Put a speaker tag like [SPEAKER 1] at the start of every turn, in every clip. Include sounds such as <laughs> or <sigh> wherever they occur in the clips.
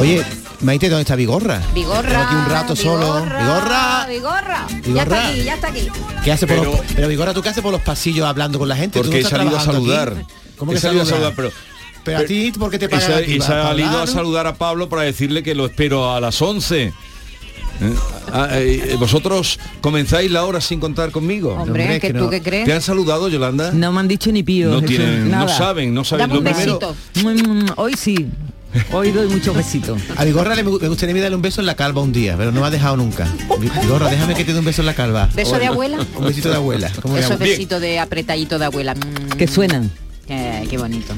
[SPEAKER 1] Oye, Maite, ¿dónde está Vigorra?
[SPEAKER 2] Vigorra.
[SPEAKER 1] Aquí un rato solo. Vigorra.
[SPEAKER 2] Vigorra. Ya está aquí, ya está aquí.
[SPEAKER 1] ¿Qué hace por
[SPEAKER 3] Pero-
[SPEAKER 1] los, pero Vigorra, ¿tú qué haces por los pasillos hablando con la gente? ¿Tú
[SPEAKER 3] Porque he salido a saludar.
[SPEAKER 1] ¿Cómo
[SPEAKER 3] He
[SPEAKER 1] que
[SPEAKER 3] salido a
[SPEAKER 1] saludar?
[SPEAKER 3] pero...
[SPEAKER 1] Pero a ti, ¿por qué te pagan
[SPEAKER 3] y
[SPEAKER 1] ¿Para
[SPEAKER 3] se ha salido a saludar a Pablo para decirle que lo espero a las 11. ¿Eh? Ah, eh, ¿Vosotros comenzáis la hora sin contar conmigo?
[SPEAKER 2] Hombre,
[SPEAKER 1] hombre,
[SPEAKER 2] ¿que tú
[SPEAKER 1] no.
[SPEAKER 2] qué crees?
[SPEAKER 3] ¿Te han saludado, Yolanda?
[SPEAKER 4] No me han dicho ni pío.
[SPEAKER 3] No tienen, no saben, no saben.
[SPEAKER 2] Dame un
[SPEAKER 3] Lo primero-
[SPEAKER 4] Hoy sí. Hoy doy muchos besitos.
[SPEAKER 1] A Vigorra le, me gustaría darle un beso en la calva un día, pero no me ha dejado nunca. Vigorra, déjame que te dé un beso en la calva.
[SPEAKER 2] ¿Beso de abuela?
[SPEAKER 1] Un besito de abuela. ¿Cómo le
[SPEAKER 2] Eso es
[SPEAKER 1] hago?
[SPEAKER 2] besito de apretadito de abuela. Mm,
[SPEAKER 4] Que suenan.
[SPEAKER 2] qué, qué bonito.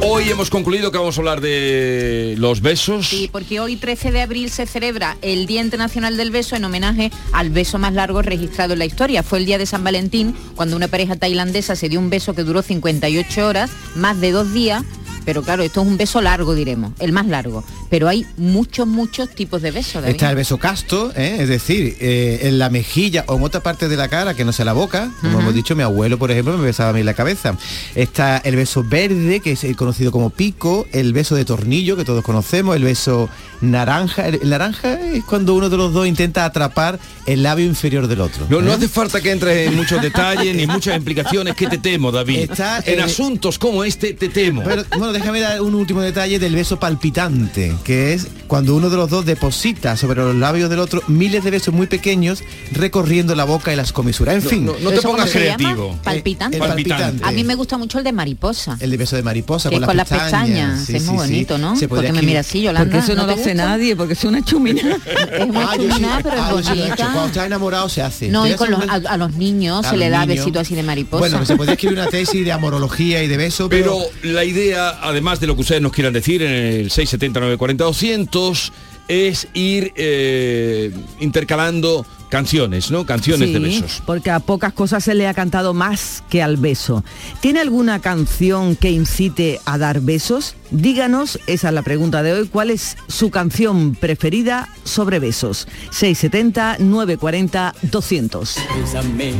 [SPEAKER 3] Hoy hemos concluido que vamos a hablar de los besos.
[SPEAKER 2] Sí, porque hoy 13 de abril se celebra el Día Internacional del Beso en homenaje al beso más largo registrado en la historia. Fue el día de San Valentín cuando una pareja tailandesa se dio un beso que duró 58 horas, más de dos días. Pero claro, esto es un beso largo, diremos, el más largo. Pero hay muchos, muchos tipos de besos. David.
[SPEAKER 1] Está el beso casto, ¿eh? es decir, eh, en la mejilla o en otra parte de la cara que no sea la boca, como hemos dicho, mi abuelo, por ejemplo, me besaba a mí en la cabeza. Está el beso verde, que es el conocido como pico, el beso de tornillo, que todos conocemos, el beso naranja. El, el naranja es cuando uno de los dos intenta atrapar el labio inferior del otro.
[SPEAKER 3] No, no
[SPEAKER 1] ¿eh?
[SPEAKER 3] hace falta que entres en muchos detalles ni muchas implicaciones que te temo, David.
[SPEAKER 1] Está,
[SPEAKER 3] en
[SPEAKER 1] eh,
[SPEAKER 3] asuntos como este te temo.
[SPEAKER 1] Pero, bueno, déjame dar un último detalle del beso palpitante, que es cuando uno de los dos deposita sobre los labios del otro miles de besos muy pequeños recorriendo la boca y las comisuras. En fin,
[SPEAKER 3] no, no te
[SPEAKER 2] ¿Eso cómo
[SPEAKER 3] pongas creativo.
[SPEAKER 2] Palpitante.
[SPEAKER 1] el palpitante.
[SPEAKER 2] A mí me gusta mucho el de mariposa.
[SPEAKER 1] el de beso de mariposa
[SPEAKER 2] Que
[SPEAKER 1] con,
[SPEAKER 2] con las pestañas.
[SPEAKER 1] Sí,
[SPEAKER 2] es
[SPEAKER 1] sí,
[SPEAKER 2] muy
[SPEAKER 1] sí.
[SPEAKER 2] bonito, ¿no?
[SPEAKER 1] Se podría
[SPEAKER 2] Porque me mira así, Yolanda.
[SPEAKER 4] Porque eso no, lo hace
[SPEAKER 2] gusta?
[SPEAKER 4] nadie, porque es una chumina. <laughs>
[SPEAKER 2] Es muy
[SPEAKER 1] Ah, sí-
[SPEAKER 2] pero
[SPEAKER 1] ah,
[SPEAKER 2] es bonita.
[SPEAKER 1] Cuando está enamorado se hace.
[SPEAKER 2] No, y con los, a, a los niños
[SPEAKER 1] a
[SPEAKER 2] se le da besito así de mariposa.
[SPEAKER 1] Bueno, se puede escribir una tesis de amorología y de beso,
[SPEAKER 3] pero, la idea, además de lo que ustedes nos quieran decir en el 670 940 200, es ir eh, intercalando canciones, ¿no? Canciones de
[SPEAKER 4] Sí,
[SPEAKER 3] besos.
[SPEAKER 4] porque a pocas cosas se le ha cantado más que al beso. ¿Tiene alguna canción que incite a dar besos? Díganos, esa es la pregunta de hoy, ¿cuál es su canción preferida sobre besos? 670 940 200.
[SPEAKER 5] Bésame,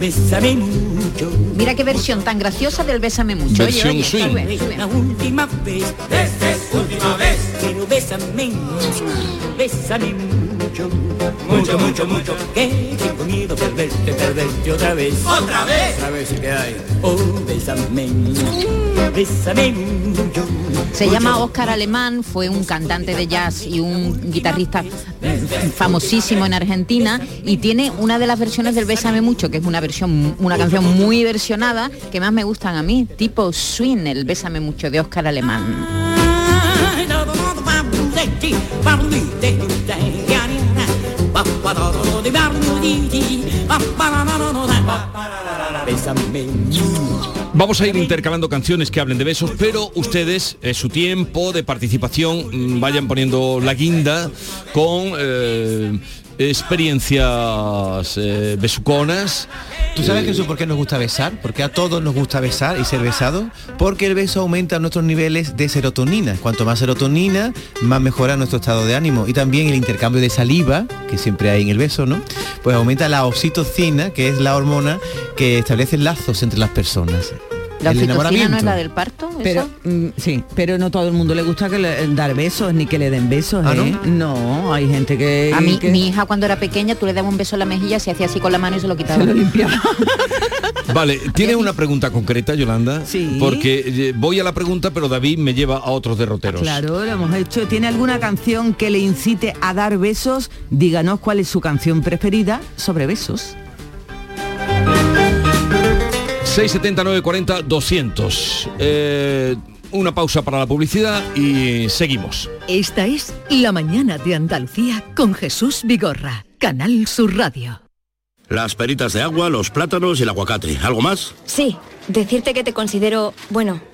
[SPEAKER 5] bésame mucho.
[SPEAKER 2] Mira qué versión tan graciosa del Bésame mucho. Oye,
[SPEAKER 3] Versión
[SPEAKER 2] oye,
[SPEAKER 3] swing.
[SPEAKER 2] sube, sube.
[SPEAKER 5] La última vez. Esta es última vez. Pero bésame, bésame mucho. Mucho, mucho, mucho. Que tengo miedo de perderte, perderte otra vez. ¿Otra vez? Otra vez, ¿qué hay? Oh, bésame, bésame mucho.
[SPEAKER 2] Se llama Oscar Alemán, fue un cantante de jazz y un guitarrista famosísimo en Argentina y tiene una de las versiones del Bésame mucho, que es una versión, una canción muy versionada que más me gustan a mí, tipo swing, el Bésame mucho de Oscar Alemán.
[SPEAKER 3] Vamos a ir intercalando canciones que hablen de besos, pero ustedes, eh, su tiempo de participación, mm, vayan poniendo la guinda con eh, experiencias eh, besuconas.
[SPEAKER 1] ¿Tú sabes que eso por qué nos gusta besar? Porque a todos nos gusta besar y ser besados. Porque el beso aumenta nuestros niveles de serotonina. Cuanto más serotonina, más mejora nuestro estado de ánimo. Y también el intercambio de saliva, que siempre hay en el beso, ¿no? Pues aumenta la oxitocina, que es la hormona que establece lazos entre las personas.
[SPEAKER 2] ¿La oxitocina no es la del parto?
[SPEAKER 4] Pero
[SPEAKER 2] eso?
[SPEAKER 4] mm, sí, pero no todo el mundo le gusta que le, dar besos ni que le den besos,
[SPEAKER 1] ¿Ah, no?
[SPEAKER 4] ¿eh? No, hay gente que
[SPEAKER 2] A mí,
[SPEAKER 4] que
[SPEAKER 2] mi hija cuando era pequeña, tú le dabas un beso en la mejilla, se hacía así con la mano y se lo
[SPEAKER 4] se
[SPEAKER 2] quitaba.
[SPEAKER 4] lo limpiaba. <laughs>
[SPEAKER 3] Vale, ¿tiene una pregunta concreta, Yolanda?
[SPEAKER 4] Sí.
[SPEAKER 3] Porque eh, voy a la pregunta, pero David me lleva a otros derroteros.
[SPEAKER 4] Claro, lo hemos hecho. ¿Tiene alguna canción que le incite a dar besos? Díganos cuál es su canción preferida sobre besos.
[SPEAKER 3] 670 940 200. Eh, una pausa para la publicidad y seguimos.
[SPEAKER 6] Esta es La mañana de Andalucía con Jesús Vigorra, Canal Sur Radio.
[SPEAKER 7] Las peritas de agua, los plátanos y el aguacate. ¿Algo más?
[SPEAKER 8] Sí, decirte que te considero, bueno,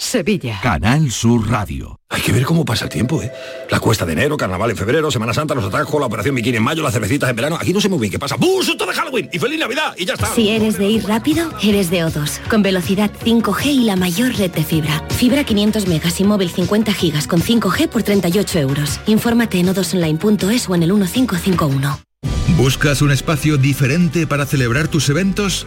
[SPEAKER 6] Sevilla.
[SPEAKER 9] Canal Sur Radio.
[SPEAKER 7] Hay que ver cómo pasa el tiempo, ¿eh? La cuesta de enero, carnaval en febrero, Semana Santa, los atajos, la operación bikini en mayo, las cervecitas en verano. Aquí no sé muy bien qué pasa. ¡Bú! ¡Susto de Halloween! ¡Y feliz Navidad! Y ya está.
[SPEAKER 8] Si eres de ir rápido, eres de O2. Con velocidad 5G y la mayor red de fibra. Fibra 500 megas y móvil 50 gigas con 5G por 38 euros. Infórmate en odosonline.es o en el 1551.
[SPEAKER 10] ¿Buscas un espacio diferente para celebrar tus eventos?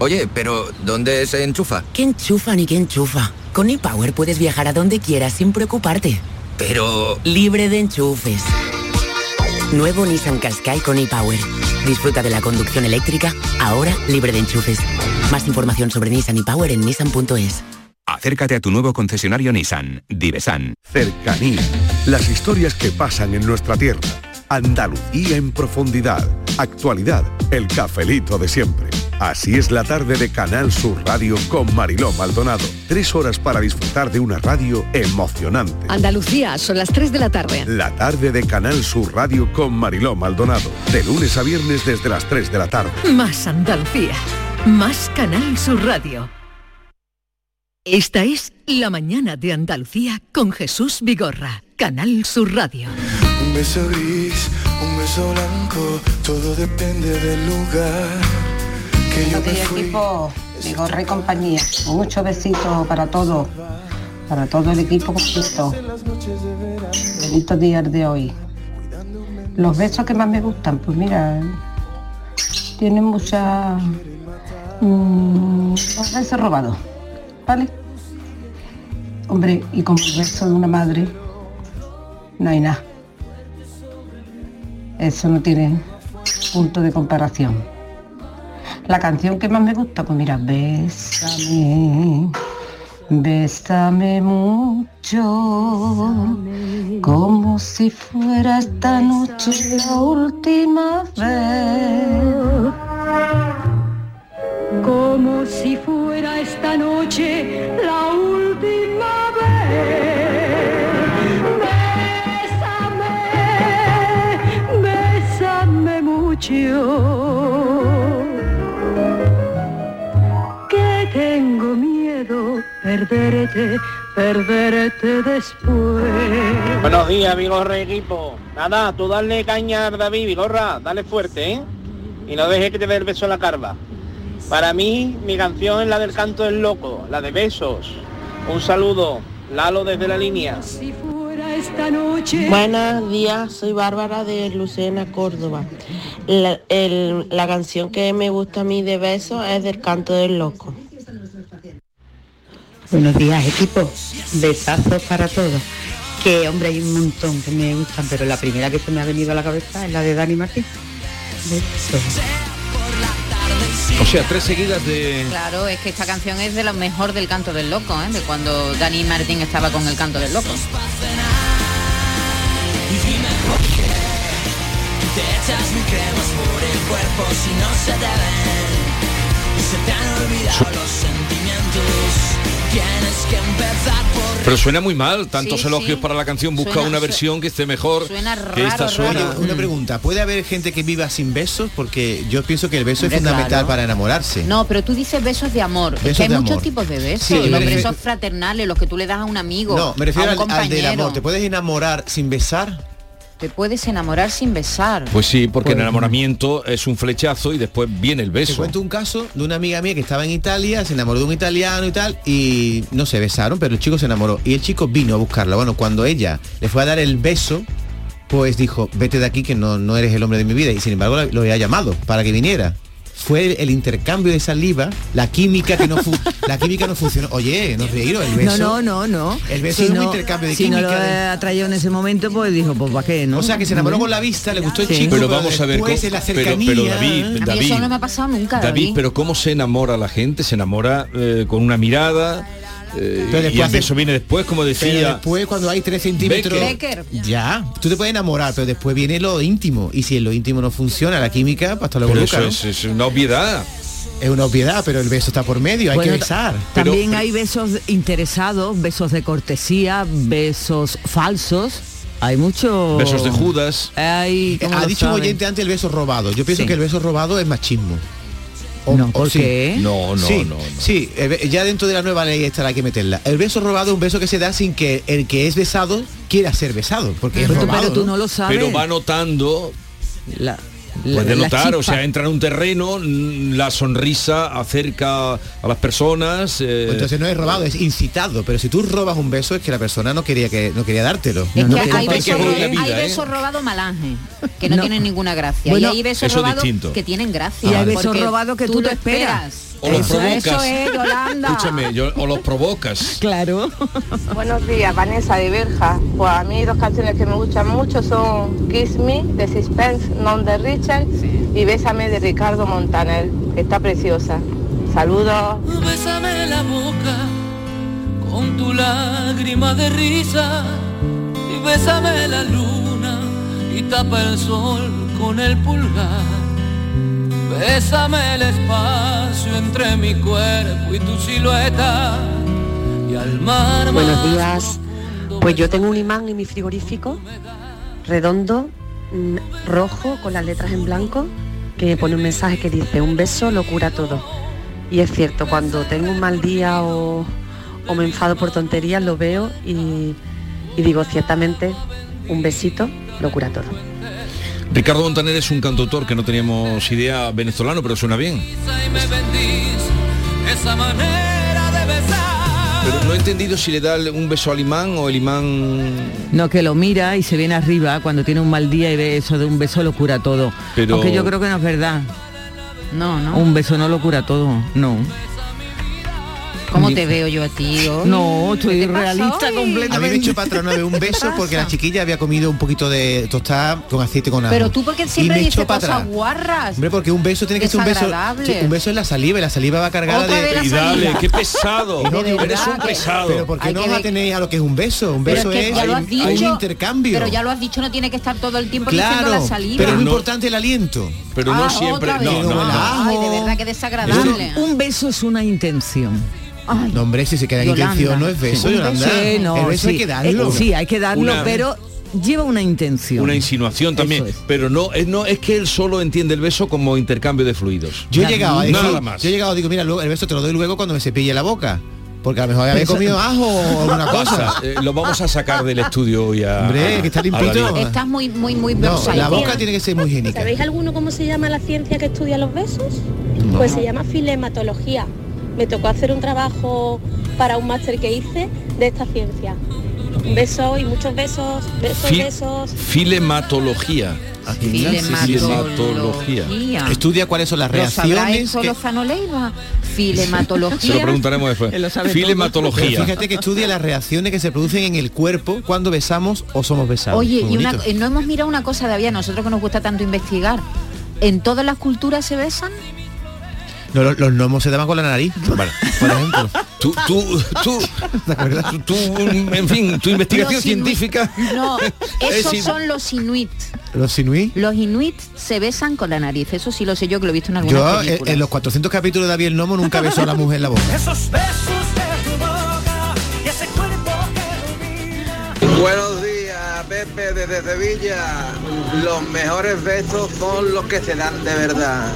[SPEAKER 11] Oye, pero ¿dónde se enchufa?
[SPEAKER 12] ¿Qué enchufa ni qué enchufa? Con ePower puedes viajar a donde quieras sin preocuparte.
[SPEAKER 11] Pero...
[SPEAKER 12] Libre de enchufes. Nuevo Nissan Qashqai con ePower. Disfruta de la conducción eléctrica, ahora libre de enchufes. Más información sobre Nissan ePower en nissan.es.
[SPEAKER 13] Acércate a tu nuevo concesionario Nissan, Divesan.
[SPEAKER 14] Cercanía. Las historias que pasan en nuestra tierra. Andalucía en profundidad. Actualidad. El cafelito de siempre. Así es la tarde de Canal Sur Radio con Mariló Maldonado. Tres horas para disfrutar de una radio emocionante.
[SPEAKER 6] Andalucía, son las 3 de la tarde.
[SPEAKER 14] La tarde de Canal Sur Radio con Mariló Maldonado. De lunes a viernes desde las 3 de la tarde.
[SPEAKER 6] Más Andalucía. Más Canal Sur Radio. Esta es La mañana de Andalucía con Jesús Vigorra. Canal Sur Radio.
[SPEAKER 15] Un beso gris, un beso blanco, todo depende del lugar yo me
[SPEAKER 16] Buenos días,
[SPEAKER 15] fui.
[SPEAKER 16] equipo, y compañía. Muchos besitos para todos, para todo el equipo completo. Bonitos días de hoy. Los besos que más me gustan, pues mira, tienen mucha... mm, los besos robados, ¿vale? Hombre, y como el beso de una madre, no hay nada. Eso no tiene punto de comparación. La canción que más me gusta, pues mira, bésame, bésame mucho, como si fuera esta noche la última vez.
[SPEAKER 17] Como si fuera esta noche la última vez. Bésame, bésame mucho. Perderte, perderte después.
[SPEAKER 18] Buenos días, Vigorra equipo. Nada, tú dale caña a David, Vigorra, dale fuerte, ¿eh? Y no dejes que te dé el beso en la carva. Para mí, mi canción es la del canto del loco, la de besos. Un saludo, Lalo desde la línea.
[SPEAKER 17] Si fuera esta noche.
[SPEAKER 19] Buenos días, soy Bárbara de Lucena, Córdoba. La, el- la canción que me gusta a mí de besos es del canto del loco.
[SPEAKER 16] Buenos días, equipo. Besazos para todos. Que, hombre, hay un montón que me gustan, pero la primera que se me ha venido a la cabeza es la de Dani Martín. Besos.
[SPEAKER 3] O sea, tres seguidas de...
[SPEAKER 2] Claro, es que esta canción es de lo mejor del canto del loco, ¿eh? de cuando Dani Martín estaba con el canto del loco.
[SPEAKER 20] Te echas mil cremas por el cuerpo si no se te ven Y se te han olvidado los sentimientos Tienes que empezar por
[SPEAKER 3] Pero suena muy mal, tantos
[SPEAKER 1] Sí,
[SPEAKER 3] elogios
[SPEAKER 1] sí.
[SPEAKER 3] para la canción, busca
[SPEAKER 1] Suena-
[SPEAKER 3] una versión que esté mejor. que esta suena.
[SPEAKER 1] Oye, una pregunta, ¿puede haber gente que viva sin besos? Porque yo pienso que el beso
[SPEAKER 2] Hombre,
[SPEAKER 1] es fundamental
[SPEAKER 2] claro.
[SPEAKER 1] para enamorarse.
[SPEAKER 2] No, pero tú dices besos de amor. es que hay muchos
[SPEAKER 1] amor.
[SPEAKER 2] tipos de besos.
[SPEAKER 1] Sí,
[SPEAKER 2] los
[SPEAKER 1] refiero-
[SPEAKER 2] besos fraternales, los que tú le das a un amigo.
[SPEAKER 1] No, me refiero
[SPEAKER 2] a
[SPEAKER 1] al, al del amor. ¿Te puedes enamorar sin besar?
[SPEAKER 2] Te puedes enamorar sin besar.
[SPEAKER 3] Pues sí, porque el enamoramiento es un flechazo y después viene el
[SPEAKER 1] Te
[SPEAKER 3] beso.
[SPEAKER 1] cuento un caso de una amiga mía que estaba en Italia, se enamoró de un italiano y tal, y no se besaron, pero el chico se enamoró. Y el chico vino a buscarla. Bueno, cuando ella le fue a dar el beso, pues dijo, vete de aquí que no, no eres el hombre de mi vida. Y sin embargo lo, lo había llamado para que viniera. Fue el, intercambio de saliva, la química que no fu- <laughs> la química no funcionó. Oye, no reíros, el beso.
[SPEAKER 4] No, no, no, no.
[SPEAKER 1] El beso
[SPEAKER 4] Si
[SPEAKER 1] es un
[SPEAKER 4] no-
[SPEAKER 1] intercambio de
[SPEAKER 4] si no lo
[SPEAKER 1] química. de-
[SPEAKER 4] atraído en ese momento, pues dijo, pues ¿para qué, no?
[SPEAKER 1] O sea, que se enamoró con la vista, le gustó el
[SPEAKER 4] Sí.
[SPEAKER 1] chico,
[SPEAKER 3] Pero vamos a ver, cómo-
[SPEAKER 1] la
[SPEAKER 3] pero- pero
[SPEAKER 1] cercanía...
[SPEAKER 3] David,
[SPEAKER 2] a mí
[SPEAKER 3] David,
[SPEAKER 2] eso no me ha pasado nunca, David.
[SPEAKER 3] David, pero ¿cómo se enamora la gente? Se enamora eh, con una mirada eh,
[SPEAKER 1] Pero
[SPEAKER 3] y
[SPEAKER 1] después
[SPEAKER 3] el beso viene después, como
[SPEAKER 1] Pero
[SPEAKER 3] decía.
[SPEAKER 1] después cuando hay 3 centímetros...
[SPEAKER 2] Becker.
[SPEAKER 1] Ya, tú te puedes enamorar, pero después viene lo íntimo. Y si en lo íntimo no funciona, la química, pues hasta luego
[SPEAKER 3] Pero eso
[SPEAKER 1] ¿no?
[SPEAKER 3] es, es una obviedad.
[SPEAKER 1] Es una obviedad, pero el beso está por medio, hay
[SPEAKER 4] Bueno,
[SPEAKER 1] que besar.
[SPEAKER 4] También hay besos interesados, besos de cortesía, besos falsos. Hay muchos
[SPEAKER 3] Besos de Judas.
[SPEAKER 4] Hay, ¿cómo
[SPEAKER 1] Ha dicho un
[SPEAKER 4] saben?
[SPEAKER 1] oyente antes el beso robado. Yo pienso
[SPEAKER 4] Sí.
[SPEAKER 1] que el beso robado es machismo.
[SPEAKER 4] No, ¿por qué?
[SPEAKER 3] No, no,
[SPEAKER 1] sí,
[SPEAKER 3] no, no.
[SPEAKER 1] Sí, be- ya dentro de la nueva ley esta hay que meterla. El beso robado es un beso que se da sin que el que es besado quiera ser besado, porque es
[SPEAKER 4] Pero tú-
[SPEAKER 1] robado.
[SPEAKER 4] pero tú no lo sabes.
[SPEAKER 3] Pero va notando.
[SPEAKER 4] La,
[SPEAKER 3] Puede notar, o sea, entra en un terreno, mm, la sonrisa acerca a las personas. eh,
[SPEAKER 1] Pues Entonces no es robado, es incitado. Pero si tú robas un beso es que la persona no quería que no quería dártelo.
[SPEAKER 2] Es
[SPEAKER 1] No
[SPEAKER 2] que
[SPEAKER 1] quería
[SPEAKER 2] hay besos,
[SPEAKER 1] vida, ¿eh?
[SPEAKER 2] robados malange, que no,
[SPEAKER 4] No.
[SPEAKER 2] tienen ninguna gracia.
[SPEAKER 4] Bueno,
[SPEAKER 2] y hay besos
[SPEAKER 3] eso es
[SPEAKER 2] robados que tienen gracia.
[SPEAKER 4] Y hay besos robados que tú
[SPEAKER 2] lo
[SPEAKER 4] esperas.
[SPEAKER 3] O los
[SPEAKER 2] Eso-
[SPEAKER 3] provocas.
[SPEAKER 2] Eso es, Yolanda.
[SPEAKER 3] Escúchame, yo- o los provocas. <laughs>
[SPEAKER 4] Claro.
[SPEAKER 21] Buenos días, Vanessa de Berja. Pues a mí dos canciones que me gustan mucho son Kiss Me de Suspense, Non de Richard y Bésame de Ricardo Montaner, que está preciosa. Saludos.
[SPEAKER 20] Bésame la boca con tu lágrima de risa y bésame la luna y tapa el sol con el pulgar. Bésame el espacio entre mi cuerpo y tu silueta y al mar.
[SPEAKER 22] Buenos días. Pues yo tengo un imán en mi frigorífico, redondo, mm, rojo, con las letras en blanco, que pone un mensaje que dice, un beso lo cura todo. Y es cierto, cuando tengo un mal día o, o me enfado por tonterías, lo veo y, y digo, ciertamente, un besito lo cura todo.
[SPEAKER 3] Ricardo Montaner es un cantautor que no teníamos idea venezolano, pero suena bien. Pero no he entendido si le da un beso al imán o el imán...
[SPEAKER 4] No, que lo mira y se viene arriba cuando tiene un mal día y ve eso de un beso lo cura todo.
[SPEAKER 3] Pero-
[SPEAKER 4] Aunque yo creo que no es verdad.
[SPEAKER 2] No, no.
[SPEAKER 4] Un beso no lo cura todo, no.
[SPEAKER 2] ¿Cómo te veo yo a ti <laughs> hoy?
[SPEAKER 4] No, estoy
[SPEAKER 2] ¿Qué te pasa
[SPEAKER 4] realista
[SPEAKER 2] hoy?
[SPEAKER 1] A mí me
[SPEAKER 4] completamente.
[SPEAKER 1] patrón una vez un beso porque la chiquilla había comido un poquito de tostada con aceite con ajo.
[SPEAKER 2] Pero tú porque siempre dices cosas
[SPEAKER 1] atrás.
[SPEAKER 2] guarras.
[SPEAKER 1] Hombre, porque un beso tiene que ser un beso. Un beso es la saliva y la saliva va cargada
[SPEAKER 2] Otra
[SPEAKER 1] de.
[SPEAKER 3] Y dale,
[SPEAKER 2] saliva.
[SPEAKER 3] qué pesado.
[SPEAKER 2] De verdad
[SPEAKER 3] Eres un pesado.
[SPEAKER 1] Pero ¿por qué
[SPEAKER 2] Hay
[SPEAKER 1] no os atenéis a lo que es un beso? Un
[SPEAKER 2] Pero
[SPEAKER 1] beso
[SPEAKER 2] es que ya lo has
[SPEAKER 1] hay-
[SPEAKER 2] dicho,
[SPEAKER 1] hay un intercambio.
[SPEAKER 2] Pero ya lo has dicho, no tiene que estar todo el tiempo diciendo
[SPEAKER 1] claro,
[SPEAKER 2] la saliva.
[SPEAKER 1] pero es muy
[SPEAKER 3] No.
[SPEAKER 1] importante el aliento.
[SPEAKER 3] Pero no
[SPEAKER 2] Ah,
[SPEAKER 3] siempre...
[SPEAKER 2] otra
[SPEAKER 3] No, no, no.
[SPEAKER 2] Ay, de verdad que desagradable.
[SPEAKER 4] Un beso es una intención.
[SPEAKER 2] Ay,
[SPEAKER 1] No, hombre, si se queda en
[SPEAKER 2] Yolanda.
[SPEAKER 1] intención no es beso, Yolanda.
[SPEAKER 4] no,
[SPEAKER 1] el beso hay
[SPEAKER 4] sí.
[SPEAKER 1] que darlo.
[SPEAKER 4] Eh, sí, hay que darlo,
[SPEAKER 3] Una-
[SPEAKER 4] pero lleva una intención.
[SPEAKER 3] Una insinuación también,
[SPEAKER 4] es.
[SPEAKER 3] pero no es, no es que él solo entiende el beso como intercambio de fluidos.
[SPEAKER 1] Yo he llegado a decir,
[SPEAKER 3] Nada más.
[SPEAKER 1] yo he llegado, digo, mira, luego el beso te lo doy luego cuando me cepille la boca. Porque a lo mejor había comido ajo o alguna cosa.
[SPEAKER 3] Eh, lo vamos a sacar del estudio hoy a...
[SPEAKER 1] Hombre, que está limpito.
[SPEAKER 2] Estás muy, muy, muy
[SPEAKER 1] No, la boca tiene que ser muy higiénica.
[SPEAKER 23] ¿Sabéis alguno cómo se llama la ciencia que estudia los besos? Pues se llama filematología. Me tocó hacer un trabajo para un máster que hice de esta ciencia. Un beso y muchos besos, besos,
[SPEAKER 3] Fi-
[SPEAKER 23] besos.
[SPEAKER 3] Filematología.
[SPEAKER 2] Filematología.
[SPEAKER 1] Estudia cuáles son las
[SPEAKER 2] ¿Lo sabrá
[SPEAKER 1] reacciones.
[SPEAKER 2] esto
[SPEAKER 1] que-
[SPEAKER 2] Lozano Leiva?
[SPEAKER 3] Se lo
[SPEAKER 2] Filematología.
[SPEAKER 3] preguntaremos después. Filematología.
[SPEAKER 1] fíjate que estudia las reacciones que se producen en el cuerpo cuando besamos o somos besados.
[SPEAKER 2] Oye,
[SPEAKER 1] Muy
[SPEAKER 2] y una, eh, no hemos mirado una cosa todavía, nosotros que nos gusta tanto investigar. ¿En todas las culturas se besan?
[SPEAKER 1] No, los, los gnomos se daban con la nariz. <laughs>
[SPEAKER 3] Vale.
[SPEAKER 1] Por ejemplo.
[SPEAKER 3] Tú, tú, tú, tú, tú, en fin, tu investigación
[SPEAKER 2] Los inuit.
[SPEAKER 3] científica.
[SPEAKER 2] No, <laughs>
[SPEAKER 3] Es
[SPEAKER 2] esos son los inuit.
[SPEAKER 1] Los inuit.
[SPEAKER 2] Los inuit se besan con la nariz, eso sí lo sé yo que lo he visto en algunas
[SPEAKER 1] Yo eh, en,
[SPEAKER 2] películas.
[SPEAKER 1] en los 400 capítulos de David el Nomo nunca besó a la mujer en la boca.
[SPEAKER 24] Esos besos de tu boca y ese cuerpo
[SPEAKER 25] Buenos días, Pepe desde Sevilla. Los mejores besos son los que se dan de verdad.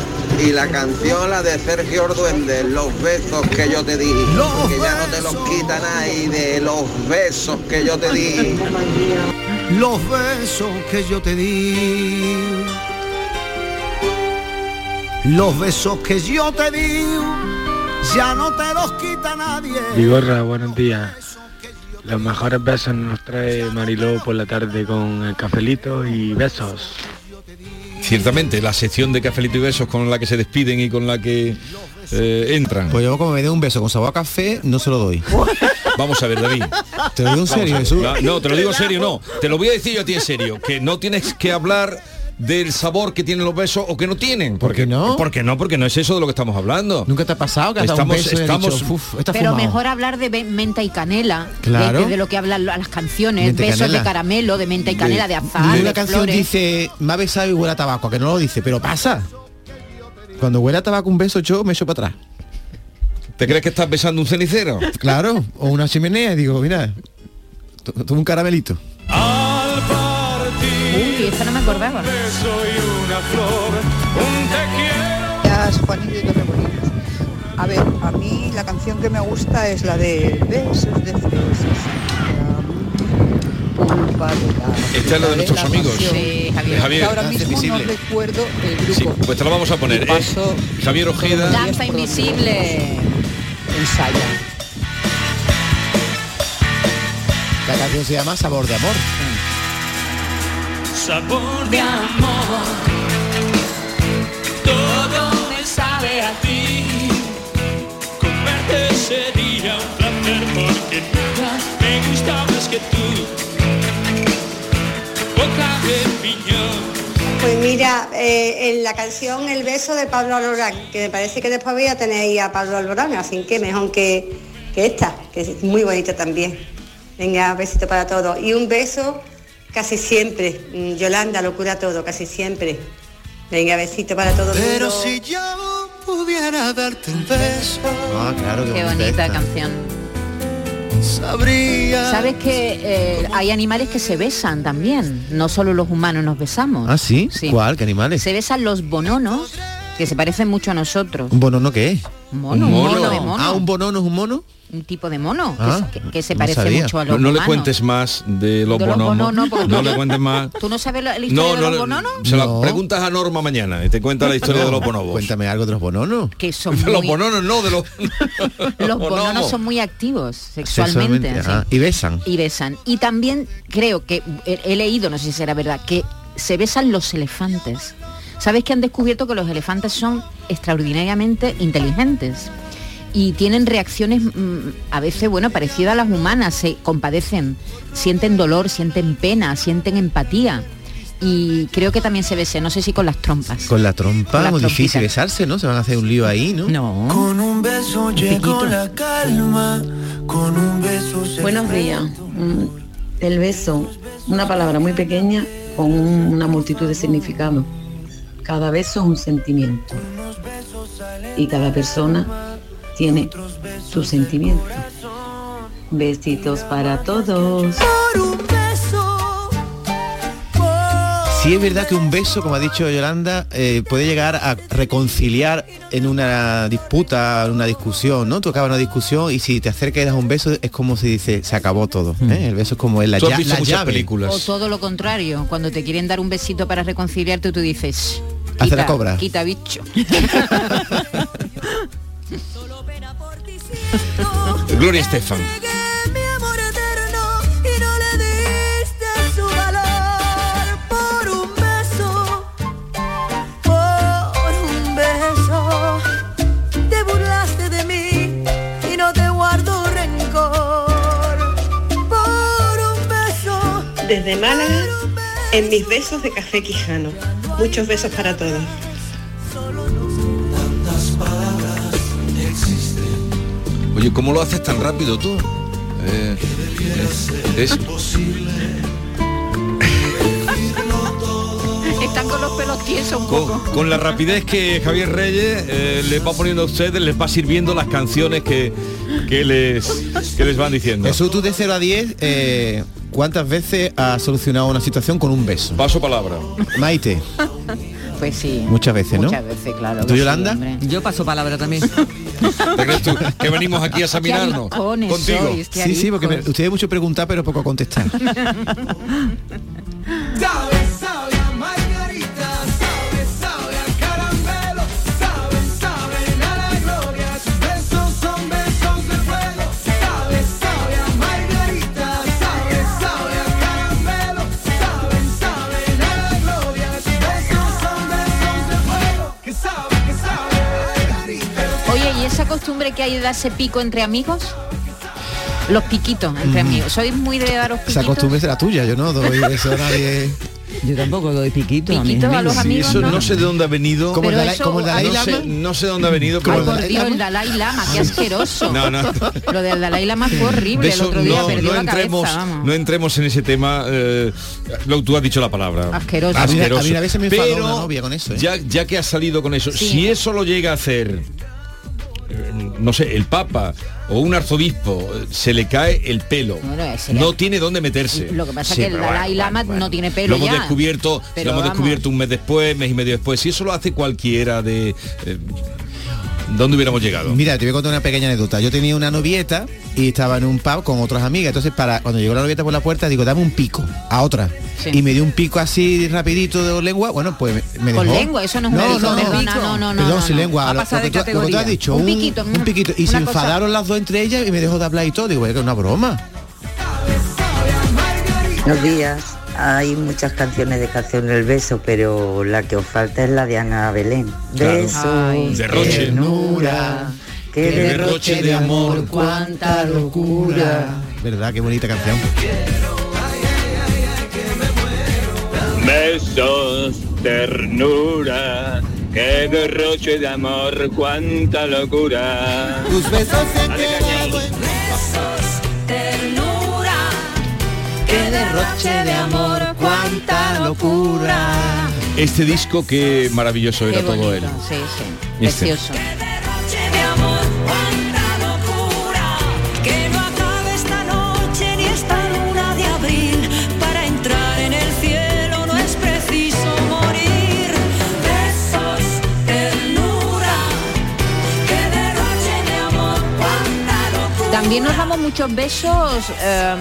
[SPEAKER 25] Y la canción, la de Sergio Orduende, Los besos que yo te di. que ya no te los quita nadie de los besos que yo te di.
[SPEAKER 15] Los besos que yo te di. Los besos que yo te di. Ya no te los quita nadie.
[SPEAKER 26] Vigorra, buenos días. Los mejores besos nos trae Mariló por la tarde con el cafelito y besos.
[SPEAKER 3] Ciertamente, la sección de cafelito y besos con la que se despiden y con la que eh, entran.
[SPEAKER 1] Pues yo como me dé un beso con sabor a café, no se lo doy. <laughs>
[SPEAKER 3] Vamos a ver, David.
[SPEAKER 1] Te lo digo en serio. Jesús.
[SPEAKER 3] No, no, te lo digo en serio, no. Te lo voy a decir yo a ti en serio. Que no tienes que hablar del sabor que tienen los besos o que no tienen.
[SPEAKER 1] ¿Por qué no?
[SPEAKER 3] Porque no, porque no es eso de lo que estamos hablando.
[SPEAKER 1] ¿Nunca te ha pasado que has dado un
[SPEAKER 3] estamos,
[SPEAKER 1] beso y has
[SPEAKER 3] estamos,
[SPEAKER 1] dicho, "Uf, está
[SPEAKER 2] Pero
[SPEAKER 1] fumado"?
[SPEAKER 2] mejor hablar de menta y canela,
[SPEAKER 1] Claro.
[SPEAKER 2] de, de lo que hablan las canciones,
[SPEAKER 1] Menta
[SPEAKER 2] besos
[SPEAKER 1] canela.
[SPEAKER 2] de caramelo, de menta y canela, de
[SPEAKER 1] Y
[SPEAKER 2] azar,
[SPEAKER 1] una
[SPEAKER 2] de
[SPEAKER 1] canción
[SPEAKER 2] flores.
[SPEAKER 1] dice, me ha besado y huele a tabaco, a que no lo dice, pero pasa. Cuando huele a tabaco un beso, yo me echo para atrás.
[SPEAKER 3] ¿Te crees que estás besando un cenicero?
[SPEAKER 1] Claro, o una chimenea, y digo, mira, to- toma un caramelito.
[SPEAKER 2] Uy, esta no me acordaba.
[SPEAKER 27] Gracias, Juanito de Torremolinos. A ver, a mí la canción que me gusta es la de Besos de fresas. Pulpa de la-
[SPEAKER 3] Esta es la de nuestros
[SPEAKER 27] la
[SPEAKER 3] amigos. Sí, Javier.
[SPEAKER 27] Ahora mismo no
[SPEAKER 3] invisible.
[SPEAKER 27] recuerdo el
[SPEAKER 3] Sí,
[SPEAKER 27] grupo.
[SPEAKER 3] pues te lo vamos a poner.
[SPEAKER 27] Y paso
[SPEAKER 3] Es Javier Ojeda.
[SPEAKER 2] Danza invisible.
[SPEAKER 27] Ensaya.
[SPEAKER 1] La canción se llama Sabor de Amor.
[SPEAKER 20] Sabor de amor, todo me sabe a ti. Comerte sería un placer porque nada me gusta más que tú. Boca de piñón.
[SPEAKER 28] Pues mira, eh, en la canción El beso de Pablo Alborán, que me parece que después voy a tener ahí a Pablo Alborán, así que mejor que, que esta, que es muy bonita también. Venga, besito para todos. Y un beso casi siempre. Mm, Yolanda lo cura todo, casi siempre. Venga, besito para todo el
[SPEAKER 15] Pero
[SPEAKER 28] mundo.
[SPEAKER 15] si yo pudiera darte un beso,
[SPEAKER 1] Ah, claro,
[SPEAKER 2] Qué bonita canción.
[SPEAKER 15] sabría.
[SPEAKER 2] ¿Sabes que eh, hay animales que se besan también? No solo los humanos nos besamos.
[SPEAKER 1] ¿Ah, sí? ¿Cuál? ¿Qué animales?
[SPEAKER 2] Se besan los bononos, que se parecen mucho a nosotros.
[SPEAKER 1] ¿Un bonono qué es?
[SPEAKER 2] Mono, un mono de mono.
[SPEAKER 1] Ah, un bonono es un mono.
[SPEAKER 2] Un tipo de mono, que
[SPEAKER 3] Ah,
[SPEAKER 2] se- que, que se
[SPEAKER 3] no
[SPEAKER 2] parece
[SPEAKER 3] sabía.
[SPEAKER 2] mucho a
[SPEAKER 3] No,
[SPEAKER 2] los
[SPEAKER 3] no le
[SPEAKER 2] humanos.
[SPEAKER 3] cuentes más de los
[SPEAKER 2] De los
[SPEAKER 3] bonomos.
[SPEAKER 2] bononos, porque
[SPEAKER 3] no
[SPEAKER 2] tú-
[SPEAKER 3] le cuentes más. <laughs>
[SPEAKER 2] ¿Tú no sabes la, la historia
[SPEAKER 3] No,
[SPEAKER 2] de
[SPEAKER 3] no,
[SPEAKER 2] los
[SPEAKER 3] le-
[SPEAKER 2] bononos?
[SPEAKER 3] se la preguntas a Norma mañana y te cuenta la historia de los bonobos. <laughs>
[SPEAKER 1] Cuéntame algo de los bononos.
[SPEAKER 2] Que son
[SPEAKER 3] De <laughs> los bononos no, de los
[SPEAKER 2] Los bononos son muy activos sexualmente.
[SPEAKER 1] Y besan.
[SPEAKER 2] Y besan. Y también creo que he, he leído, no sé si será verdad, que se besan los elefantes. ¿Sabes que han descubierto que los elefantes son extraordinariamente inteligentes? Y tienen reacciones mm, a veces, bueno, parecidas a las humanas, se compadecen, sienten dolor, sienten pena, sienten empatía. Y creo que también se besa, no sé si con las trompas.
[SPEAKER 1] Con la trompa, muy difícil besarse, ¿no? Se van a hacer un lío ahí, ¿no?
[SPEAKER 2] No.
[SPEAKER 15] Con un beso llegó la calma, con un beso se
[SPEAKER 29] Buenos días. Mm, El beso, una palabra muy pequeña con un- una multitud de significados. Cada beso es un sentimiento. Y cada persona tiene su sentimiento. Besitos para todos.
[SPEAKER 1] Sí es verdad que un beso, como ha dicho Yolanda, eh, puede llegar a reconciliar en una disputa, en una discusión, ¿no? Tú acabas una discusión y si te acercas y das un beso es como si dice, se acabó todo. ¿eh? El beso es como es la,
[SPEAKER 3] Tú has
[SPEAKER 1] lla-
[SPEAKER 3] visto
[SPEAKER 1] la
[SPEAKER 3] muchas
[SPEAKER 1] llave.
[SPEAKER 3] películas.
[SPEAKER 2] O todo lo contrario, cuando te quieren dar un besito para reconciliarte, tú dices,
[SPEAKER 1] Hace
[SPEAKER 2] quita,
[SPEAKER 1] la cobra.
[SPEAKER 2] quita bicho. <laughs>
[SPEAKER 3] Gloria Estefan.
[SPEAKER 24] mi amor eterno y no le diste su valor por un beso, por un beso. Te burlaste de mí y no te guardo rencor por un beso.
[SPEAKER 28] Desde Málaga, en mis besos de café quijano. Muchos besos para todos.
[SPEAKER 24] Tantas palabras
[SPEAKER 3] Oye, ¿cómo lo haces tan rápido tú? Eh, es- es-
[SPEAKER 2] Están con los pelos tiesos un
[SPEAKER 3] con,
[SPEAKER 2] poco.
[SPEAKER 3] con la rapidez que Javier Reyes eh, les va poniendo a ustedes, les va sirviendo las canciones que, que les, que les van diciendo.
[SPEAKER 1] Jesús, tú de 0 a 10, eh, ¿cuántas veces has solucionado una situación con un beso?
[SPEAKER 3] Paso palabra.
[SPEAKER 1] Maite, <laughs>
[SPEAKER 2] Pues sí.
[SPEAKER 1] muchas veces, ¿no?
[SPEAKER 2] Muchas veces, claro.
[SPEAKER 1] ¿Tú,
[SPEAKER 2] sí,
[SPEAKER 1] Yolanda?
[SPEAKER 4] Yo paso palabra también. <laughs>
[SPEAKER 3] ¿Te crees tú que venimos aquí a examinarnos? Contigo.
[SPEAKER 2] sois, qué
[SPEAKER 1] Sí, sí, porque me- ustedes mucho preguntar, pero poco contestar. <laughs>
[SPEAKER 2] Oye, ¿y esa costumbre que hay de darse pico entre amigos? Los piquitos entre
[SPEAKER 1] Mm.
[SPEAKER 2] amigos. ¿Sois muy de daros
[SPEAKER 1] Esa
[SPEAKER 2] piquitos?
[SPEAKER 1] costumbre será tuya, yo no doy eso a nadie. <laughs>
[SPEAKER 4] Yo tampoco doy piquito a mis
[SPEAKER 2] a los
[SPEAKER 4] amigos.
[SPEAKER 3] Sí, eso
[SPEAKER 2] ¿no?
[SPEAKER 3] no sé de dónde ha venido.
[SPEAKER 1] Como el Dalai,
[SPEAKER 2] eso-
[SPEAKER 1] como el Dalai
[SPEAKER 3] no,
[SPEAKER 1] Lama.
[SPEAKER 3] sé, no sé dónde ha venido,
[SPEAKER 2] Ay,
[SPEAKER 1] Como
[SPEAKER 2] por
[SPEAKER 1] el
[SPEAKER 2] Dios, el Dalai Lama, qué <laughs> asqueroso.
[SPEAKER 3] No, no.
[SPEAKER 2] Lo del Dalai Lama fue horrible.
[SPEAKER 3] de
[SPEAKER 2] el
[SPEAKER 3] eso
[SPEAKER 2] otro día
[SPEAKER 3] no,
[SPEAKER 2] perdió
[SPEAKER 3] no
[SPEAKER 2] la
[SPEAKER 3] entremos,
[SPEAKER 2] cabeza, vamos.
[SPEAKER 3] no entremos en ese tema. eh, lo, tú has dicho la palabra.
[SPEAKER 2] Asqueroso.
[SPEAKER 1] A mí- a
[SPEAKER 3] Asqueroso.
[SPEAKER 1] mí vez se me
[SPEAKER 3] Pero
[SPEAKER 1] una novia con eso, ¿eh?
[SPEAKER 3] ya, ya que has salido con eso,
[SPEAKER 2] Sí.
[SPEAKER 3] si eso lo llega a hacer, no sé, el Papa o un arzobispo, eh, se le cae el pelo.
[SPEAKER 2] Bueno,
[SPEAKER 3] no tiene dónde meterse.
[SPEAKER 2] Lo que pasa
[SPEAKER 3] Sí,
[SPEAKER 2] es que el Dalai Lama
[SPEAKER 3] bueno,
[SPEAKER 2] no tiene
[SPEAKER 3] Lo
[SPEAKER 2] pelo
[SPEAKER 3] hemos
[SPEAKER 2] ya.
[SPEAKER 3] descubierto,
[SPEAKER 2] Pero
[SPEAKER 3] lo hemos
[SPEAKER 2] vamos.
[SPEAKER 3] descubierto un mes después, mes y medio después. Si eso lo hace cualquiera de. eh, ¿Dónde hubiéramos llegado?
[SPEAKER 1] Mira, te voy a contar una pequeña anécdota. Yo tenía una novieta y estaba en un pub con otras amigas. Entonces, para cuando llegó la novieta por la puerta, digo, dame un pico a otra.
[SPEAKER 2] Sí.
[SPEAKER 1] Y me dio un pico así rapidito de lengua. Bueno, pues me, me
[SPEAKER 2] Con
[SPEAKER 1] dejó.
[SPEAKER 2] lengua, eso no es un pico, perdona, no, no, no,
[SPEAKER 1] Perdón,
[SPEAKER 2] no,
[SPEAKER 1] sin
[SPEAKER 2] no.
[SPEAKER 1] lengua. Lo, lo que tú, lo que tú has dicho,
[SPEAKER 2] Un piquito,
[SPEAKER 1] un piquito. Y se
[SPEAKER 2] cosa.
[SPEAKER 1] enfadaron las dos entre ellas y me dejó de hablar y todo. Digo, "Vaya, que es una broma.
[SPEAKER 30] Buenos días. Hay muchas canciones de Canción del Beso, pero la que os falta es la de Ana Belén.
[SPEAKER 3] Claro.
[SPEAKER 30] Beso,
[SPEAKER 3] Ay. Derroche.
[SPEAKER 30] ternura, qué derroche de amor, cuánta locura.
[SPEAKER 1] ¿Verdad? Qué bonita canción.
[SPEAKER 31] Besos, ternura, qué derroche de amor, cuánta locura.
[SPEAKER 32] Tus besos se.
[SPEAKER 19] Ternura, qué derroche de amor, cuánta locura.
[SPEAKER 3] Este disco qué maravilloso era todo él.
[SPEAKER 2] sí, sí.
[SPEAKER 3] Este.
[SPEAKER 2] Precioso.
[SPEAKER 19] de amor, cuánta locura. Que no acabe esta noche ni esta luna de abril. Para entrar en el cielo no es preciso morir. Besos, ternura. Que derroche de amor, cuánta locura.
[SPEAKER 2] También nos damos muchos besos, eh,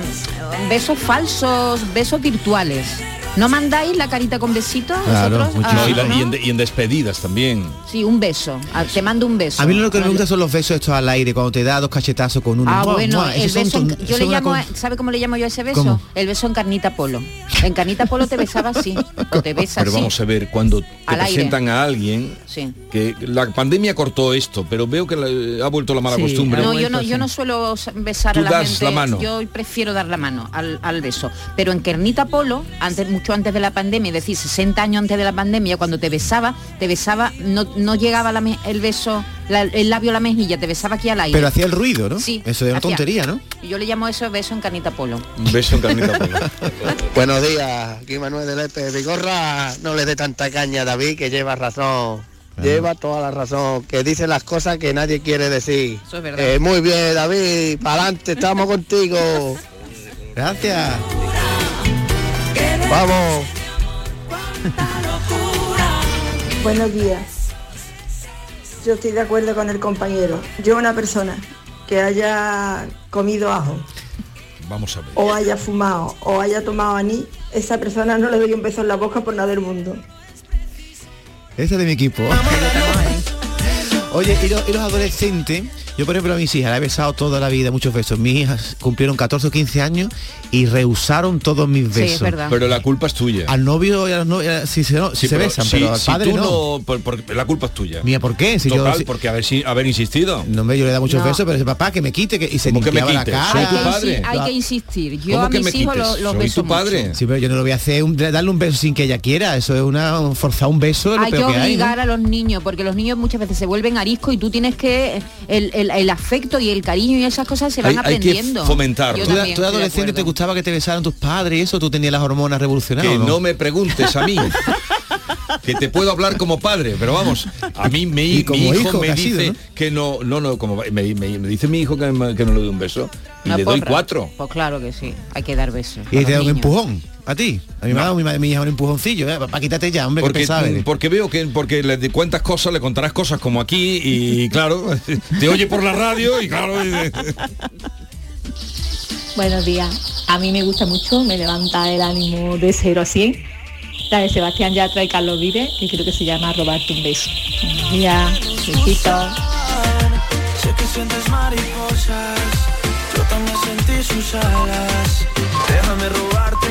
[SPEAKER 2] besos falsos, besos virtuales. ¿No mandáis la carita con besitos? Ah,
[SPEAKER 3] No, y, la-
[SPEAKER 2] ¿no?
[SPEAKER 3] y en, de- y en despedidas también.
[SPEAKER 2] Sí, un beso. Ah, Te mando un beso.
[SPEAKER 1] A mí lo que me gusta son los besos estos al aire, cuando te da dos cachetazos con uno.
[SPEAKER 2] Ah,
[SPEAKER 1] ¡Mua,
[SPEAKER 2] bueno,
[SPEAKER 1] mua!
[SPEAKER 2] el
[SPEAKER 1] Esos son
[SPEAKER 2] beso, en- yo le llamo,
[SPEAKER 1] con-
[SPEAKER 2] a- ¿sabe cómo le llamo yo a ese beso?
[SPEAKER 1] ¿Cómo?
[SPEAKER 2] El beso en carnita polo. En carnita polo te besaba así, o te besa
[SPEAKER 3] Pero
[SPEAKER 2] así.
[SPEAKER 3] vamos a ver, cuando te
[SPEAKER 2] Al aire.
[SPEAKER 3] presentan a alguien,
[SPEAKER 2] Sí.
[SPEAKER 3] que la pandemia cortó esto, pero veo que la- ha vuelto la mala
[SPEAKER 2] Sí,
[SPEAKER 3] costumbre.
[SPEAKER 2] No, yo no, yo no suelo besar
[SPEAKER 3] Tú
[SPEAKER 2] a la
[SPEAKER 3] das
[SPEAKER 2] gente.
[SPEAKER 3] la mano.
[SPEAKER 2] Yo prefiero dar la mano al, al beso. Pero en Kernita Polo, antes, mucho antes de la pandemia, es decir, 60 años antes de la pandemia, cuando te besaba, te besaba, no, no llegaba la el beso, la- el labio a la mejilla, te besaba aquí al aire.
[SPEAKER 1] Pero hacía el ruido, ¿no?
[SPEAKER 2] Sí.
[SPEAKER 1] Eso es una tontería, ¿no?
[SPEAKER 2] Yo le llamo eso beso en Canita Polo.
[SPEAKER 3] Un beso en carnita polo. <laughs>
[SPEAKER 25] Buenos días, aquí Manuel de Lepe. Vigorra, no le dé tanta caña a David, que lleva razón. Lleva toda la razón, que dice las cosas que nadie quiere decir.
[SPEAKER 2] Eso es verdad.
[SPEAKER 25] Eh, muy bien, David, para adelante, estamos contigo.
[SPEAKER 1] Gracias.
[SPEAKER 25] Vamos.
[SPEAKER 33] Buenos días. Yo estoy de acuerdo con el compañero. Yo una persona que haya comido ajo
[SPEAKER 3] Vamos a ver.
[SPEAKER 33] o haya fumado o haya tomado anís, esa persona no le doy un beso en la boca por nada del mundo.
[SPEAKER 1] Ese es de mi equipo. Oye, ¿y los, y los adolescentes? Yo, por ejemplo, a mis hijas la he besado toda la vida, muchos besos. Mis hijas cumplieron 14 o 15 años y rehusaron todos mis
[SPEAKER 2] Sí,
[SPEAKER 1] besos.
[SPEAKER 2] es verdad.
[SPEAKER 3] Pero la culpa es tuya.
[SPEAKER 1] Al novio y a las novias sí se, no-
[SPEAKER 3] Sí,
[SPEAKER 1] se
[SPEAKER 3] pero
[SPEAKER 1] besan,
[SPEAKER 3] si-
[SPEAKER 1] pero al
[SPEAKER 3] si
[SPEAKER 1] padre
[SPEAKER 3] tú
[SPEAKER 1] no.
[SPEAKER 3] por- por- la culpa es tuya.
[SPEAKER 1] Mía, ¿por qué? Si yo-
[SPEAKER 3] Total,
[SPEAKER 1] si-
[SPEAKER 3] porque haber, si- haber insistido.
[SPEAKER 1] No me yo le da muchos
[SPEAKER 2] No.
[SPEAKER 1] besos, pero dice papá que me quite que, y se
[SPEAKER 3] ¿Cómo que me
[SPEAKER 1] limpiaba la
[SPEAKER 3] quite?
[SPEAKER 1] cara.
[SPEAKER 3] Soy
[SPEAKER 2] hay,
[SPEAKER 3] tu
[SPEAKER 2] que
[SPEAKER 3] padre.
[SPEAKER 2] hay que insistir. Yo
[SPEAKER 3] ¿Cómo
[SPEAKER 2] a mis hijos los,
[SPEAKER 3] Soy
[SPEAKER 2] beso
[SPEAKER 3] tu padre.
[SPEAKER 2] mucho.
[SPEAKER 1] Sí, pero yo no lo voy a hacer, un- darle un beso sin que ella quiera. Eso es una un- forzar un beso, es lo
[SPEAKER 2] Hay que
[SPEAKER 1] peor que hay. ¿no?
[SPEAKER 2] obligar a los niños, porque los niños muchas veces se vuelven ariscos y tú tienes que... El, el, el afecto y el cariño y esas cosas se van
[SPEAKER 1] Hay- hay que
[SPEAKER 2] aprendiendo.
[SPEAKER 3] fomentarlo.
[SPEAKER 2] Yo
[SPEAKER 1] Tú, tú adolescente te gustaba que te besaran tus padres y eso, tú tenías las hormonas revolucionadas.
[SPEAKER 3] Que
[SPEAKER 1] ¿o
[SPEAKER 3] no me preguntes a mí. <laughs> que te puedo hablar como padre, pero vamos, a mí
[SPEAKER 1] como
[SPEAKER 3] mi hijo,
[SPEAKER 1] hijo
[SPEAKER 3] me dice
[SPEAKER 1] sido, ¿no?
[SPEAKER 3] que no, no, no, como me, me- me dice mi hijo que, me- que no le doy un beso y
[SPEAKER 2] Una
[SPEAKER 3] le doy
[SPEAKER 2] porra.
[SPEAKER 3] cuatro.
[SPEAKER 2] Pues claro que sí, hay que dar besos.
[SPEAKER 1] Y te da un empujón. ¿A ti? A mí me ha dado mi, mi hija un empujoncillo, ¿eh? Para quítate ya, hombre, que
[SPEAKER 3] Porque,
[SPEAKER 1] pesado eres.
[SPEAKER 3] porque veo que porque le cuentas cosas, le contarás cosas como aquí y <laughs> claro, te oye por la radio y claro, y-
[SPEAKER 34] Buenos días. A mí me gusta mucho, me levanta el ánimo de 0 a 100. La de Sebastián Yatra y Carlos Vives, que creo que se llama Robarte un beso. Buenos días, besitos.
[SPEAKER 32] Sé que sientes mariposas, yo también sentí sus alas. Déjame robarte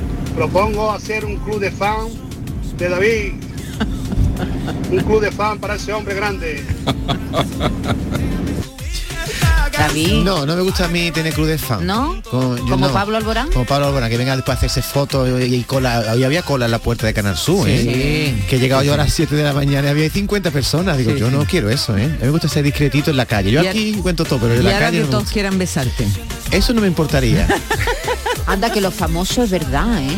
[SPEAKER 35] Propongo hacer un club de fan de David. Un club de fan para ese hombre grande.
[SPEAKER 2] David.
[SPEAKER 1] No, no me gusta a mí tener club de fan.
[SPEAKER 2] ¿No?
[SPEAKER 1] Como, yo
[SPEAKER 2] ¿Como
[SPEAKER 1] no.
[SPEAKER 2] Pablo Alborán?
[SPEAKER 1] Como Pablo Alborán, que venga después a hacerse fotos y, y cola. Hoy había cola en la puerta de Canal Sur,
[SPEAKER 4] Sí.
[SPEAKER 1] ¿eh? Que he llegado yo a las 7 de la mañana y había 50 personas. Digo,
[SPEAKER 4] Sí,
[SPEAKER 1] yo
[SPEAKER 4] sí.
[SPEAKER 1] no quiero eso, ¿eh? A mí me gusta ser discretito en la calle. Yo
[SPEAKER 4] Y a-
[SPEAKER 1] aquí cuento todo, pero en
[SPEAKER 4] Y
[SPEAKER 1] la
[SPEAKER 4] ahora
[SPEAKER 1] calle
[SPEAKER 4] que
[SPEAKER 1] no me
[SPEAKER 4] todos
[SPEAKER 1] gusta.
[SPEAKER 4] quieran besarte.
[SPEAKER 1] Eso no me importaría. <laughs>
[SPEAKER 2] Anda que los famosos es verdad, ¿eh?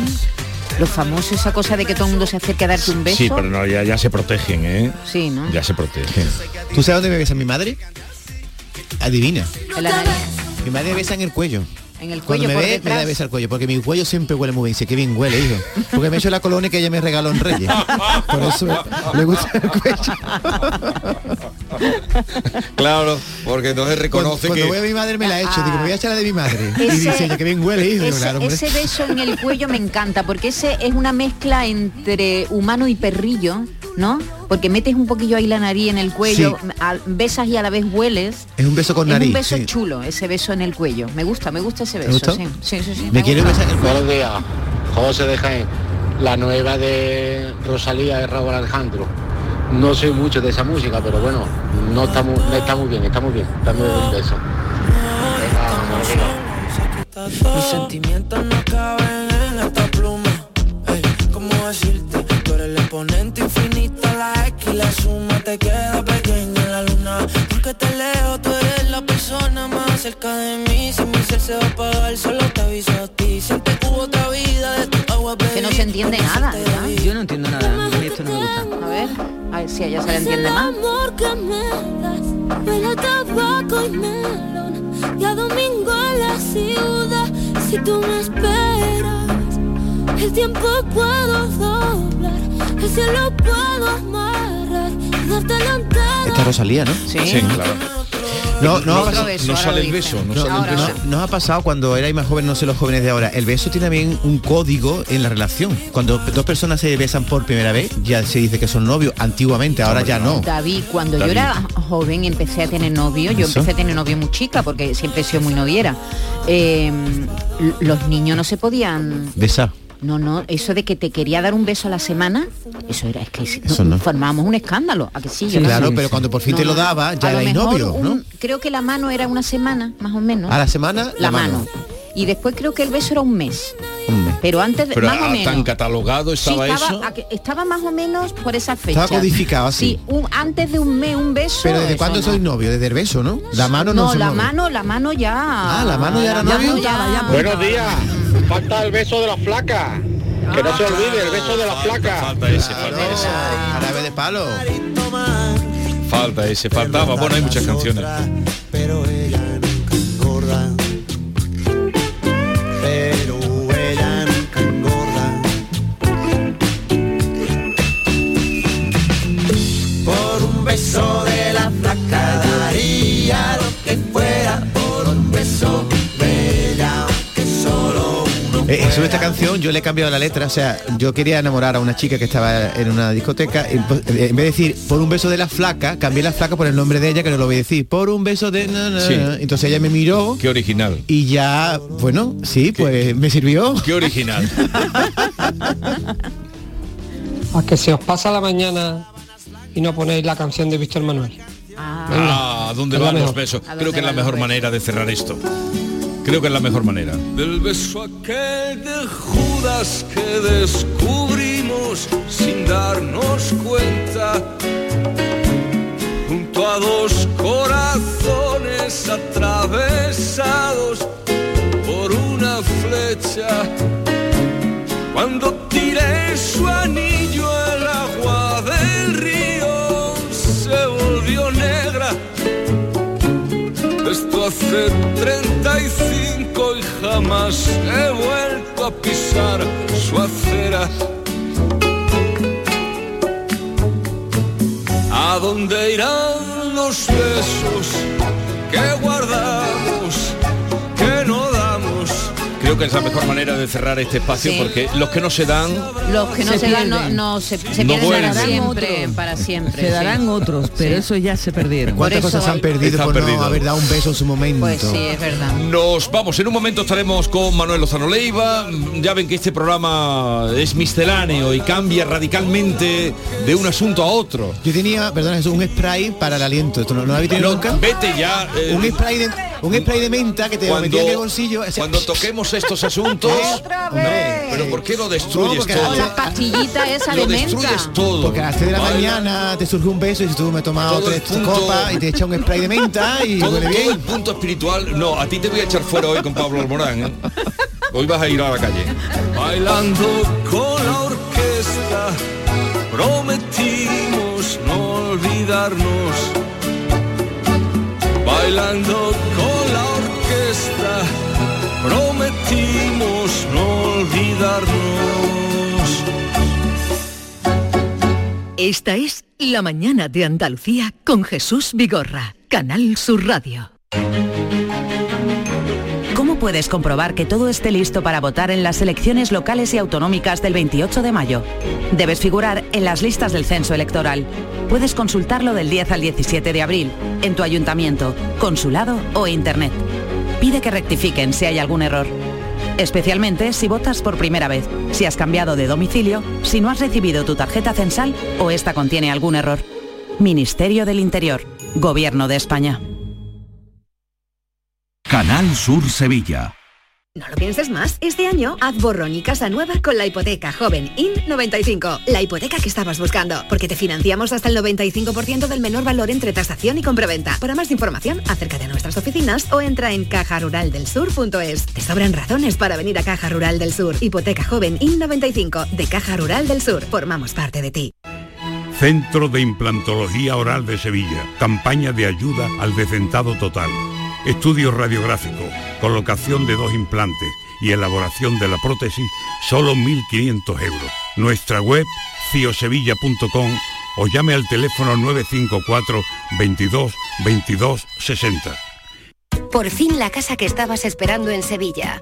[SPEAKER 2] Los famosos, esa cosa de que todo el mundo se acerque a darte un beso.
[SPEAKER 3] sí, pero no, ya, ya se protegen, ¿eh?
[SPEAKER 2] Sí, ¿no?
[SPEAKER 3] Ya se protegen.
[SPEAKER 1] ¿Tú sabes dónde me besa mi madre? Adivina.
[SPEAKER 2] En la nariz,
[SPEAKER 1] Mi madre me besa en el cuello.
[SPEAKER 2] En el
[SPEAKER 1] Cuando
[SPEAKER 2] cuello
[SPEAKER 1] me
[SPEAKER 2] por
[SPEAKER 1] ve, me
[SPEAKER 2] detrás.
[SPEAKER 1] da besa el cuello, porque mi cuello siempre huele muy bien. Dice, qué bien huele, hijo. Porque me he hecho la colonia que ella me regaló en Reyes. Por eso le gusta el cuello.
[SPEAKER 3] Claro, porque entonces reconoce
[SPEAKER 1] Cuando
[SPEAKER 3] que
[SPEAKER 1] voy a mi madre me la he hecho. Digo, me voy a echar la de mi madre. y
[SPEAKER 2] Ese-
[SPEAKER 1] dice ella, que bien huele, hijo.
[SPEAKER 2] Ese,
[SPEAKER 1] claro,
[SPEAKER 2] ese beso en el cuello me encanta porque ese es una mezcla entre humano y perrillo, ¿no? Porque metes un poquillo ahí la nariz en el cuello, besas y a la vez hueles.
[SPEAKER 1] Es un beso con
[SPEAKER 2] es
[SPEAKER 1] nariz.
[SPEAKER 2] un beso
[SPEAKER 1] sí.
[SPEAKER 2] chulo, ese beso en el cuello. Me gusta, me gusta ese
[SPEAKER 1] ¿Te
[SPEAKER 2] beso.
[SPEAKER 1] gustó?
[SPEAKER 2] Sí, sí, sí, sí,
[SPEAKER 1] Me quiero besar el cuello.
[SPEAKER 36] Buenos días, José de Jaén. La nueva de Rosalía de Raúl Alejandro. No soy mucho de esa música, pero bueno, no está muy, no está muy bien, está muy bien. Dame un beso.
[SPEAKER 32] Mis sentimientos no caben en esta pluma. Ey, ¿Cómo decirte? Exponente infinito, la X y la suma te queda pequeña en la luna. Aunque te leo, tú eres la persona más cerca de mí. Si mi ser se va a apagar, solo te aviso a ti. Siente que hubo otra vida de tu agua
[SPEAKER 2] Que no se entiende nada. ¿verdad?
[SPEAKER 4] Yo no entiendo nada. A mí esto no me gusta.
[SPEAKER 2] A ver, a ver si a ella se le entiende más.
[SPEAKER 32] amor que me das huele tabaco y melón y a domingo en la ciudad si tú me esperas el tiempo puedo doblar el cielo puedo amarrar y darte la entera
[SPEAKER 1] Esta Rosalía, ¿no?
[SPEAKER 2] Sí.
[SPEAKER 3] claro.
[SPEAKER 1] No, no,
[SPEAKER 3] beso, sale el beso, no sale el
[SPEAKER 1] no,
[SPEAKER 3] beso.
[SPEAKER 1] no ha pasado cuando erais más joven, no sé los jóvenes de ahora. El beso tiene también un código en la relación. Cuando dos personas se besan por primera vez, ya se dice que son novios. Antiguamente, ahora ya no.
[SPEAKER 2] David, cuando
[SPEAKER 1] David.
[SPEAKER 2] yo era joven empecé a tener novio, yo empecé a tener novio muy chica porque siempre he sido muy noviera. Eh, los niños no se podían
[SPEAKER 1] Besar.
[SPEAKER 2] No, no, eso de que te quería dar un beso a la semana, eso era, es que
[SPEAKER 1] Eso no.
[SPEAKER 2] formábamos un escándalo, ¿a que sí?
[SPEAKER 1] Sí,
[SPEAKER 2] Yo
[SPEAKER 1] claro, pero cuando por fin
[SPEAKER 2] No,
[SPEAKER 1] te lo daba, ya
[SPEAKER 2] A mejor
[SPEAKER 1] novios, ¿no?
[SPEAKER 2] creo que la mano era una semana, más o menos.
[SPEAKER 1] A la semana,
[SPEAKER 2] la, mano. Y después creo que el beso era un mes.
[SPEAKER 1] Un mes.
[SPEAKER 2] Pero antes, de-
[SPEAKER 3] Pero
[SPEAKER 2] más o
[SPEAKER 3] ah,
[SPEAKER 2] menos.
[SPEAKER 3] tan catalogado
[SPEAKER 2] Sí,
[SPEAKER 3] estaba,
[SPEAKER 2] estaba,
[SPEAKER 3] eso.
[SPEAKER 2] a que- estaba más o menos por esa fecha.
[SPEAKER 1] Estaba codificado así.
[SPEAKER 2] Sí, un- antes de un mes, un beso.
[SPEAKER 1] Pero ¿desde cuándo
[SPEAKER 2] no.
[SPEAKER 1] sois novios? Desde el beso, ¿no? La mano no,
[SPEAKER 2] No, la
[SPEAKER 1] mueve.
[SPEAKER 2] mano, la mano ya. Ah,
[SPEAKER 1] la mano ya era
[SPEAKER 2] la
[SPEAKER 1] novio.
[SPEAKER 2] mano ya-
[SPEAKER 36] Buenos días. Falta el beso de la flaca. Que no se olvide, el beso de la flaca.
[SPEAKER 3] Falta ese, falta ese.
[SPEAKER 1] Jarabe de palo.
[SPEAKER 3] Falta ese, faltaba. Bueno, hay muchas canciones.
[SPEAKER 15] pero ella nunca engorda. Pero ella nunca engorda. Por un beso de la flaca
[SPEAKER 1] Eh, sobre esta canción yo le he cambiado la letra, o sea, yo quería enamorar a una chica que estaba en una discoteca, y, pues, eh, en vez de decir por un beso de la flaca, cambié la flaca por el nombre de ella, que no lo voy a decir, por un beso de... na, na,
[SPEAKER 3] Sí.
[SPEAKER 1] na. Entonces ella me miró
[SPEAKER 3] Qué original.
[SPEAKER 1] y ya, bueno, sí, pues me sirvió.
[SPEAKER 3] Qué original.
[SPEAKER 37] A <laughs> que se os pasa la mañana y no ponéis la canción de Víctor Manuel.
[SPEAKER 3] Ah, ¿a dónde van los besos?
[SPEAKER 37] ¿A
[SPEAKER 3] Creo que es la mejor manera de cerrar esto. Creo que es la mejor manera.
[SPEAKER 20] Del beso aquel de Judas que descubrimos sin darnos cuenta. Junto a dos corazones atravesados por una flecha. Cuando tiré su anillo el hace 35 y jamás he vuelto a pisar su acera. ¿A dónde irán los besos que guardamos,
[SPEAKER 3] Creo que es la mejor manera de cerrar este espacio
[SPEAKER 2] Sí.
[SPEAKER 3] porque los que no se dan
[SPEAKER 2] Los que no se,
[SPEAKER 4] Se
[SPEAKER 2] dan no, no se, se
[SPEAKER 3] No
[SPEAKER 2] pierden para siempre, para siempre.
[SPEAKER 4] Se
[SPEAKER 2] sí.
[SPEAKER 4] darán otros, pero
[SPEAKER 2] Sí.
[SPEAKER 4] eso ya se perdieron.
[SPEAKER 1] ¿Cuántas
[SPEAKER 2] Por eso
[SPEAKER 1] cosas se han perdido por
[SPEAKER 3] perdidos.
[SPEAKER 1] no haber dado un beso en su momento?
[SPEAKER 2] Pues sí, es verdad.
[SPEAKER 3] Nos vamos, en un momento estaremos con Manuel Lozano Leiva. Ya ven que este programa es misceláneo y cambia radicalmente de un asunto a otro.
[SPEAKER 1] Yo tenía, perdón, es un spray para el aliento. ¿Esto no, no lo habéis tenido
[SPEAKER 3] No,
[SPEAKER 1] nunca?
[SPEAKER 3] vete ya. eh,
[SPEAKER 1] Un spray de un spray de menta que te
[SPEAKER 3] cuando,
[SPEAKER 1] metía en el bolsillo. o sea,
[SPEAKER 3] cuando toquemos estos asuntos,
[SPEAKER 1] hombre,
[SPEAKER 3] pero ¿por qué lo
[SPEAKER 1] No,
[SPEAKER 3] destruyes
[SPEAKER 1] porque
[SPEAKER 3] todo?
[SPEAKER 2] La pastillita esa
[SPEAKER 3] Lo
[SPEAKER 2] de menta.
[SPEAKER 3] destruyes todo.
[SPEAKER 1] Porque a las 3 de la mañana te surge un beso y si tú me he tomado tres
[SPEAKER 3] punto-
[SPEAKER 1] copas y te echa un spray de menta y
[SPEAKER 3] todo,
[SPEAKER 1] huele
[SPEAKER 3] todo el
[SPEAKER 1] bien.
[SPEAKER 3] punto espiritual. No, a ti te voy a echar fuera hoy con Pablo Alborán. ¿eh? Hoy vas a ir a la calle.
[SPEAKER 20] Bailando con la orquesta, prometimos no olvidarnos. Bailando con no olvidarnos.
[SPEAKER 6] Esta es La mañana de Andalucía con Jesús Vigorra, Canal Sur Radio.
[SPEAKER 38] ¿Cómo puedes comprobar que todo esté listo para votar en las elecciones locales y autonómicas del 28 de mayo? Debes figurar en las listas del censo electoral. Puedes consultarlo del 10 al 17 de abril, en tu ayuntamiento, consulado o internet. Pide que rectifiquen si hay algún error. Especialmente si votas por primera vez, si has cambiado de domicilio, si no has recibido tu tarjeta censal o esta contiene algún error. Ministerio del Interior, Gobierno de España.
[SPEAKER 39] Canal Sur Sevilla.
[SPEAKER 40] No lo pienses más. Este año haz borrón y casa nueva con la hipoteca joven IN95. La hipoteca que estabas buscando. Porque te financiamos hasta el 95% del menor valor entre tasación y compraventa. Para más información, acércate a nuestras oficinas o entra en cajaruraldelsur.es. Te sobran razones para venir a Caja Rural del Sur. Hipoteca joven IN95 de Caja Rural del Sur. Formamos parte de ti.
[SPEAKER 41] Centro de Implantología Oral de Sevilla. Campaña de ayuda al decentado total. Estudio radiográfico, colocación de dos implantes y elaboración de la prótesis, solo 1.500 euros. Nuestra web, ciosevilla.com o llame al teléfono 954 22 22 60.
[SPEAKER 8] Por fin la casa que estabas esperando en Sevilla.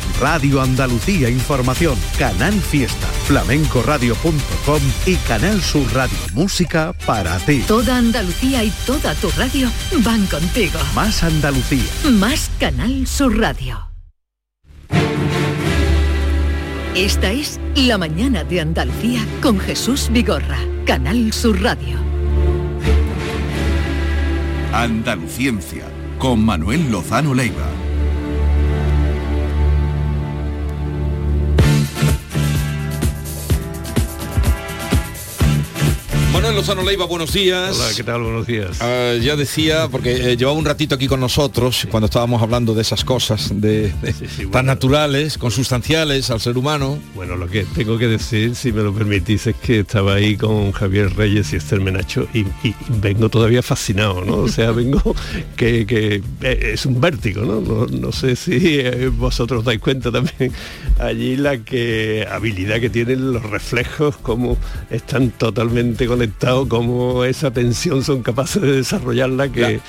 [SPEAKER 42] Radio Andalucía Información, Canal Fiesta, flamencoradio.com y Canal Sur Radio Música para ti.
[SPEAKER 6] Toda Andalucía y toda tu radio van contigo.
[SPEAKER 42] Más Andalucía.
[SPEAKER 6] Más Canal Sur Radio. Esta es La mañana de Andalucía con Jesús Vigorra, Canal Sur Radio.
[SPEAKER 43] Andaluciencia, con Manuel Lozano Leiva.
[SPEAKER 3] Manuel Lozano Leiva, buenos días.
[SPEAKER 44] Hola, ¿qué tal? Buenos días.
[SPEAKER 3] Ah, ya decía, porque eh, llevaba un ratito aquí con nosotros, cuando estábamos hablando de esas cosas, de, de- tan naturales, consustanciales al ser humano.
[SPEAKER 44] Bueno, lo que tengo que decir, si me lo permitís, es que estaba ahí con Javier Reyes y Esther Menacho y, y vengo todavía fascinado, ¿no? O sea, <laughs> vengo que, que, eh, es un vértigo, ¿no? No, no sé si eh, vosotros dais cuenta también allí la que habilidad que tienen los reflejos, cómo están totalmente conectados, cómo esa tensión son capaces de desarrollarla, que,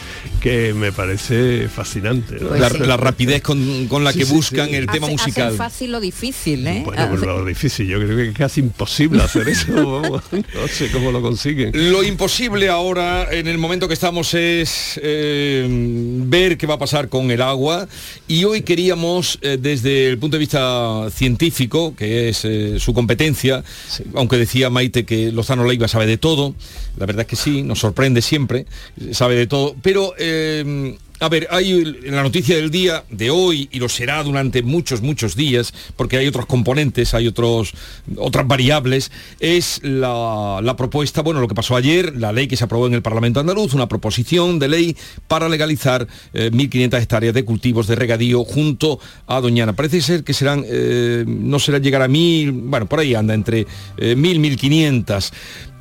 [SPEAKER 44] que me parece fascinante. ¿no?
[SPEAKER 3] la, la rapidez con, con la
[SPEAKER 44] Sí,
[SPEAKER 3] que
[SPEAKER 44] sí,
[SPEAKER 3] buscan
[SPEAKER 44] sí.
[SPEAKER 3] el tema musical.
[SPEAKER 2] hacen fácil lo difícil, ¿eh?
[SPEAKER 44] Bueno, pues lo difícil, yo creo que es casi imposible hacer eso, <laughs> vamos, no sé cómo lo consiguen.
[SPEAKER 3] Lo imposible ahora, en el momento que estamos, es eh, ver qué va a pasar con el agua. Y hoy queríamos, eh, desde el punto de vista científico, que es eh, su competencia, aunque decía Maite que Lozano Leiva sabe de todo, la verdad es que sí, nos sorprende siempre, sabe de todo, pero... eh, a ver, hay en la noticia del día de hoy y lo será durante muchos, muchos días, porque hay otros componentes, hay otros, otras variables, es la, la propuesta, bueno, lo que pasó ayer, la ley que se aprobó en el Parlamento andaluz, una proposición de ley para legalizar eh, 1.500 hectáreas de cultivos de regadío junto a Doñana. Parece ser que serán, eh, no será llegar a mil, bueno, por ahí anda, entre eh, mil, mil quinientas.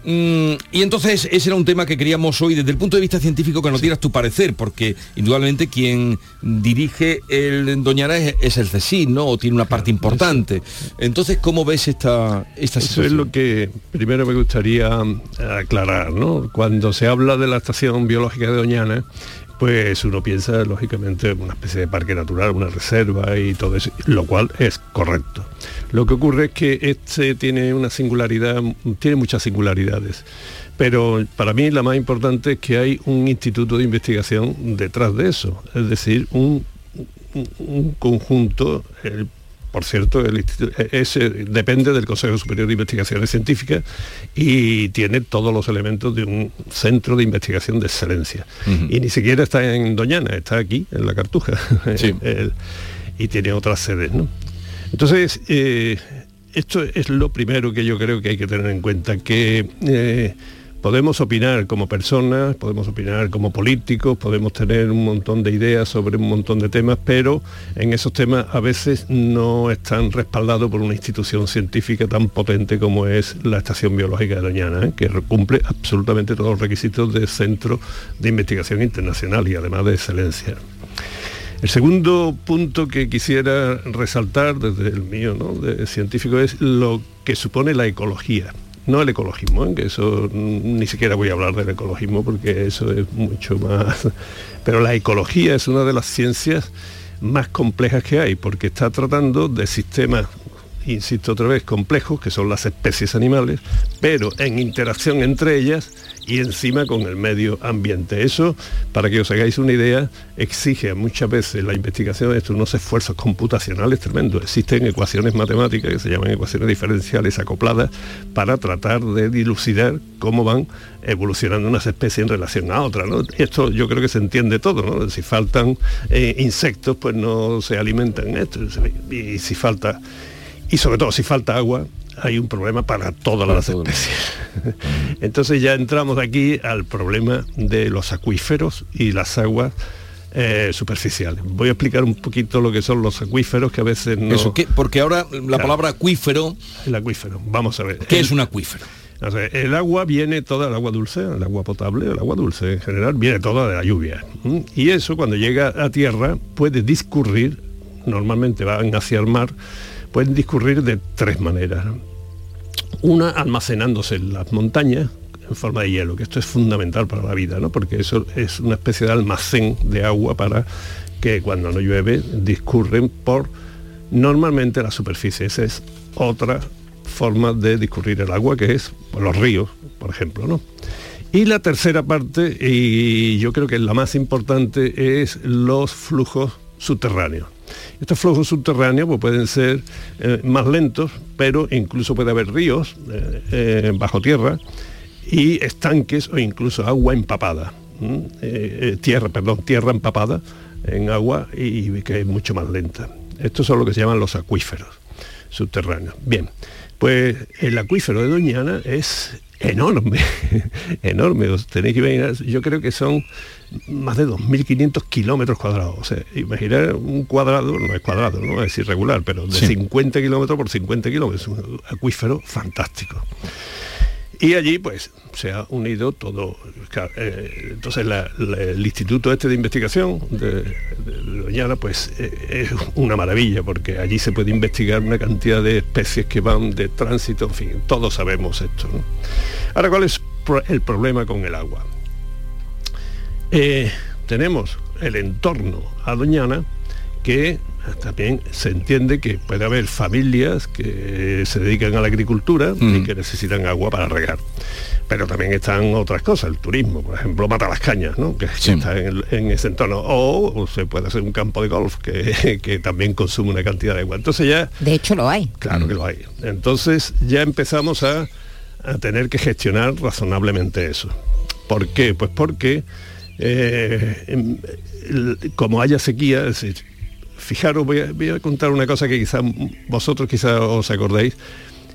[SPEAKER 3] Mm, y entonces ese era un tema que queríamos hoy desde el punto de vista científico que nos dieras tu parecer, porque indudablemente quien dirige el Doñana es, es el CSIC, ¿no? O tiene una parte importante. Entonces, ¿cómo ves esta, esta
[SPEAKER 44] Eso es lo que primero me gustaría aclarar, ¿no? Cuando se habla de la estación biológica de Doñana, pues uno piensa lógicamente en una especie de parque natural, una reserva y todo eso, lo cual es correcto. Lo que ocurre es que este tiene una singularidad, tiene muchas singularidades, pero para mí la más importante es que hay un instituto de investigación detrás de eso, es decir, un, un- un conjunto, por cierto, el instituto, ese depende del Consejo Superior de Investigaciones Científicas y tiene todos los elementos de un centro de investigación de excelencia. Y ni siquiera está en Doñana, está aquí, en la Cartuja. <laughs> El- y tiene otras sedes, ¿no? Entonces, eh, esto es lo primero que yo creo que hay que tener en cuenta, que eh, podemos opinar como personas, podemos opinar como políticos, podemos tener un montón de ideas sobre un montón de temas, pero en esos temas a veces no están respaldados por una institución científica tan potente como es la Estación Biológica de Doñana, ¿eh? que cumple absolutamente todos los requisitos de centro de investigación internacional y además de excelencia. El segundo punto que quisiera resaltar desde el mío ¿no? de científico es lo que supone la ecología. No el ecologismo, ¿eh? que eso ni siquiera voy a hablar del ecologismo porque eso es mucho más... <laughs> Pero la ecología es una de las ciencias más complejas que hay porque está tratando de sistemas insisto otra vez, complejos, que son las especies animales, pero en interacción entre ellas y encima con el medio ambiente. Eso, para que os hagáis una idea, exige muchas veces la investigación de esto unos esfuerzos computacionales tremendos. Existen ecuaciones matemáticas que se llaman ecuaciones diferenciales acopladas para tratar de dilucidar cómo van evolucionando unas especies en relación a otras. Esto yo creo que se entiende todo. ¿no? Si faltan eh, insectos, pues no se alimentan esto. Y si falta y sobre todo si falta agua hay un problema para todas las especies. <laughs> Entonces ya entramos aquí al problema de los acuíferos y las aguas eh, superficiales. Voy a explicar un poquito lo que son los acuíferos que a veces no...
[SPEAKER 3] Eso, ¿qué? porque ahora la palabra acuífero...
[SPEAKER 44] El acuífero, vamos a ver.
[SPEAKER 3] ¿Qué
[SPEAKER 44] El-
[SPEAKER 3] es un acuífero?
[SPEAKER 44] o sea, el agua viene toda, el agua dulce, el agua potable, el agua dulce en general, viene toda de la lluvia. Y eso cuando llega a tierra puede discurrir, normalmente van hacia el mar, pueden discurrir de tres maneras. Una, almacenándose en las montañas en forma de hielo, que esto es fundamental para la vida, ¿no? porque eso es una especie de almacén de agua para que cuando no llueve discurren por normalmente la superficie. Esa es otra forma de discurrir el agua, que es por los ríos, por ejemplo. ¿no? Y la tercera parte, y yo creo que es la más importante, es los flujos subterráneos. Estos flujos subterráneos pues, pueden ser eh, más lentos, pero incluso puede haber ríos eh, eh, bajo tierra y estanques o incluso agua empapada. tierra, perdón, tierra empapada en agua y que es mucho más lenta. Estos son lo que se llaman los acuíferos subterráneos. Bien, pues el acuífero de Doñana es enorme, <laughs> enorme. Os tenéis que imaginar, yo creo que son más de 2.500 kilómetros cuadrados. O sea, imaginar un cuadrado, no es cuadrado, no es irregular, pero de
[SPEAKER 3] Sí.
[SPEAKER 44] 50 kilómetros por 50 kilómetros, un acuífero fantástico. Y allí pues se ha unido todo. eh, entonces el Instituto este de Investigación de, Doñana pues eh, es una maravilla porque allí se puede investigar una cantidad de especies que van de tránsito, en fin, todos sabemos esto. Ahora, ¿cuál es el problema con el agua? Eh, tenemos el entorno a Doñana que también se entiende que puede haber familias que se dedican a la agricultura y que necesitan agua para regar. Pero también están otras cosas, el turismo, por ejemplo, mata las cañas, ¿no? que, que está en, en ese entorno. O, se puede hacer un campo de golf que, <laughs> que también consume una cantidad de agua. Entonces ya
[SPEAKER 2] De hecho lo hay.
[SPEAKER 44] Claro que lo hay. Entonces ya empezamos a, a tener que gestionar razonablemente eso. ¿Por qué? Pues porque eh, em, como haya sequía, es decir, fijaros, voy a, a contar una cosa que quizá vosotros quizá os acordéis.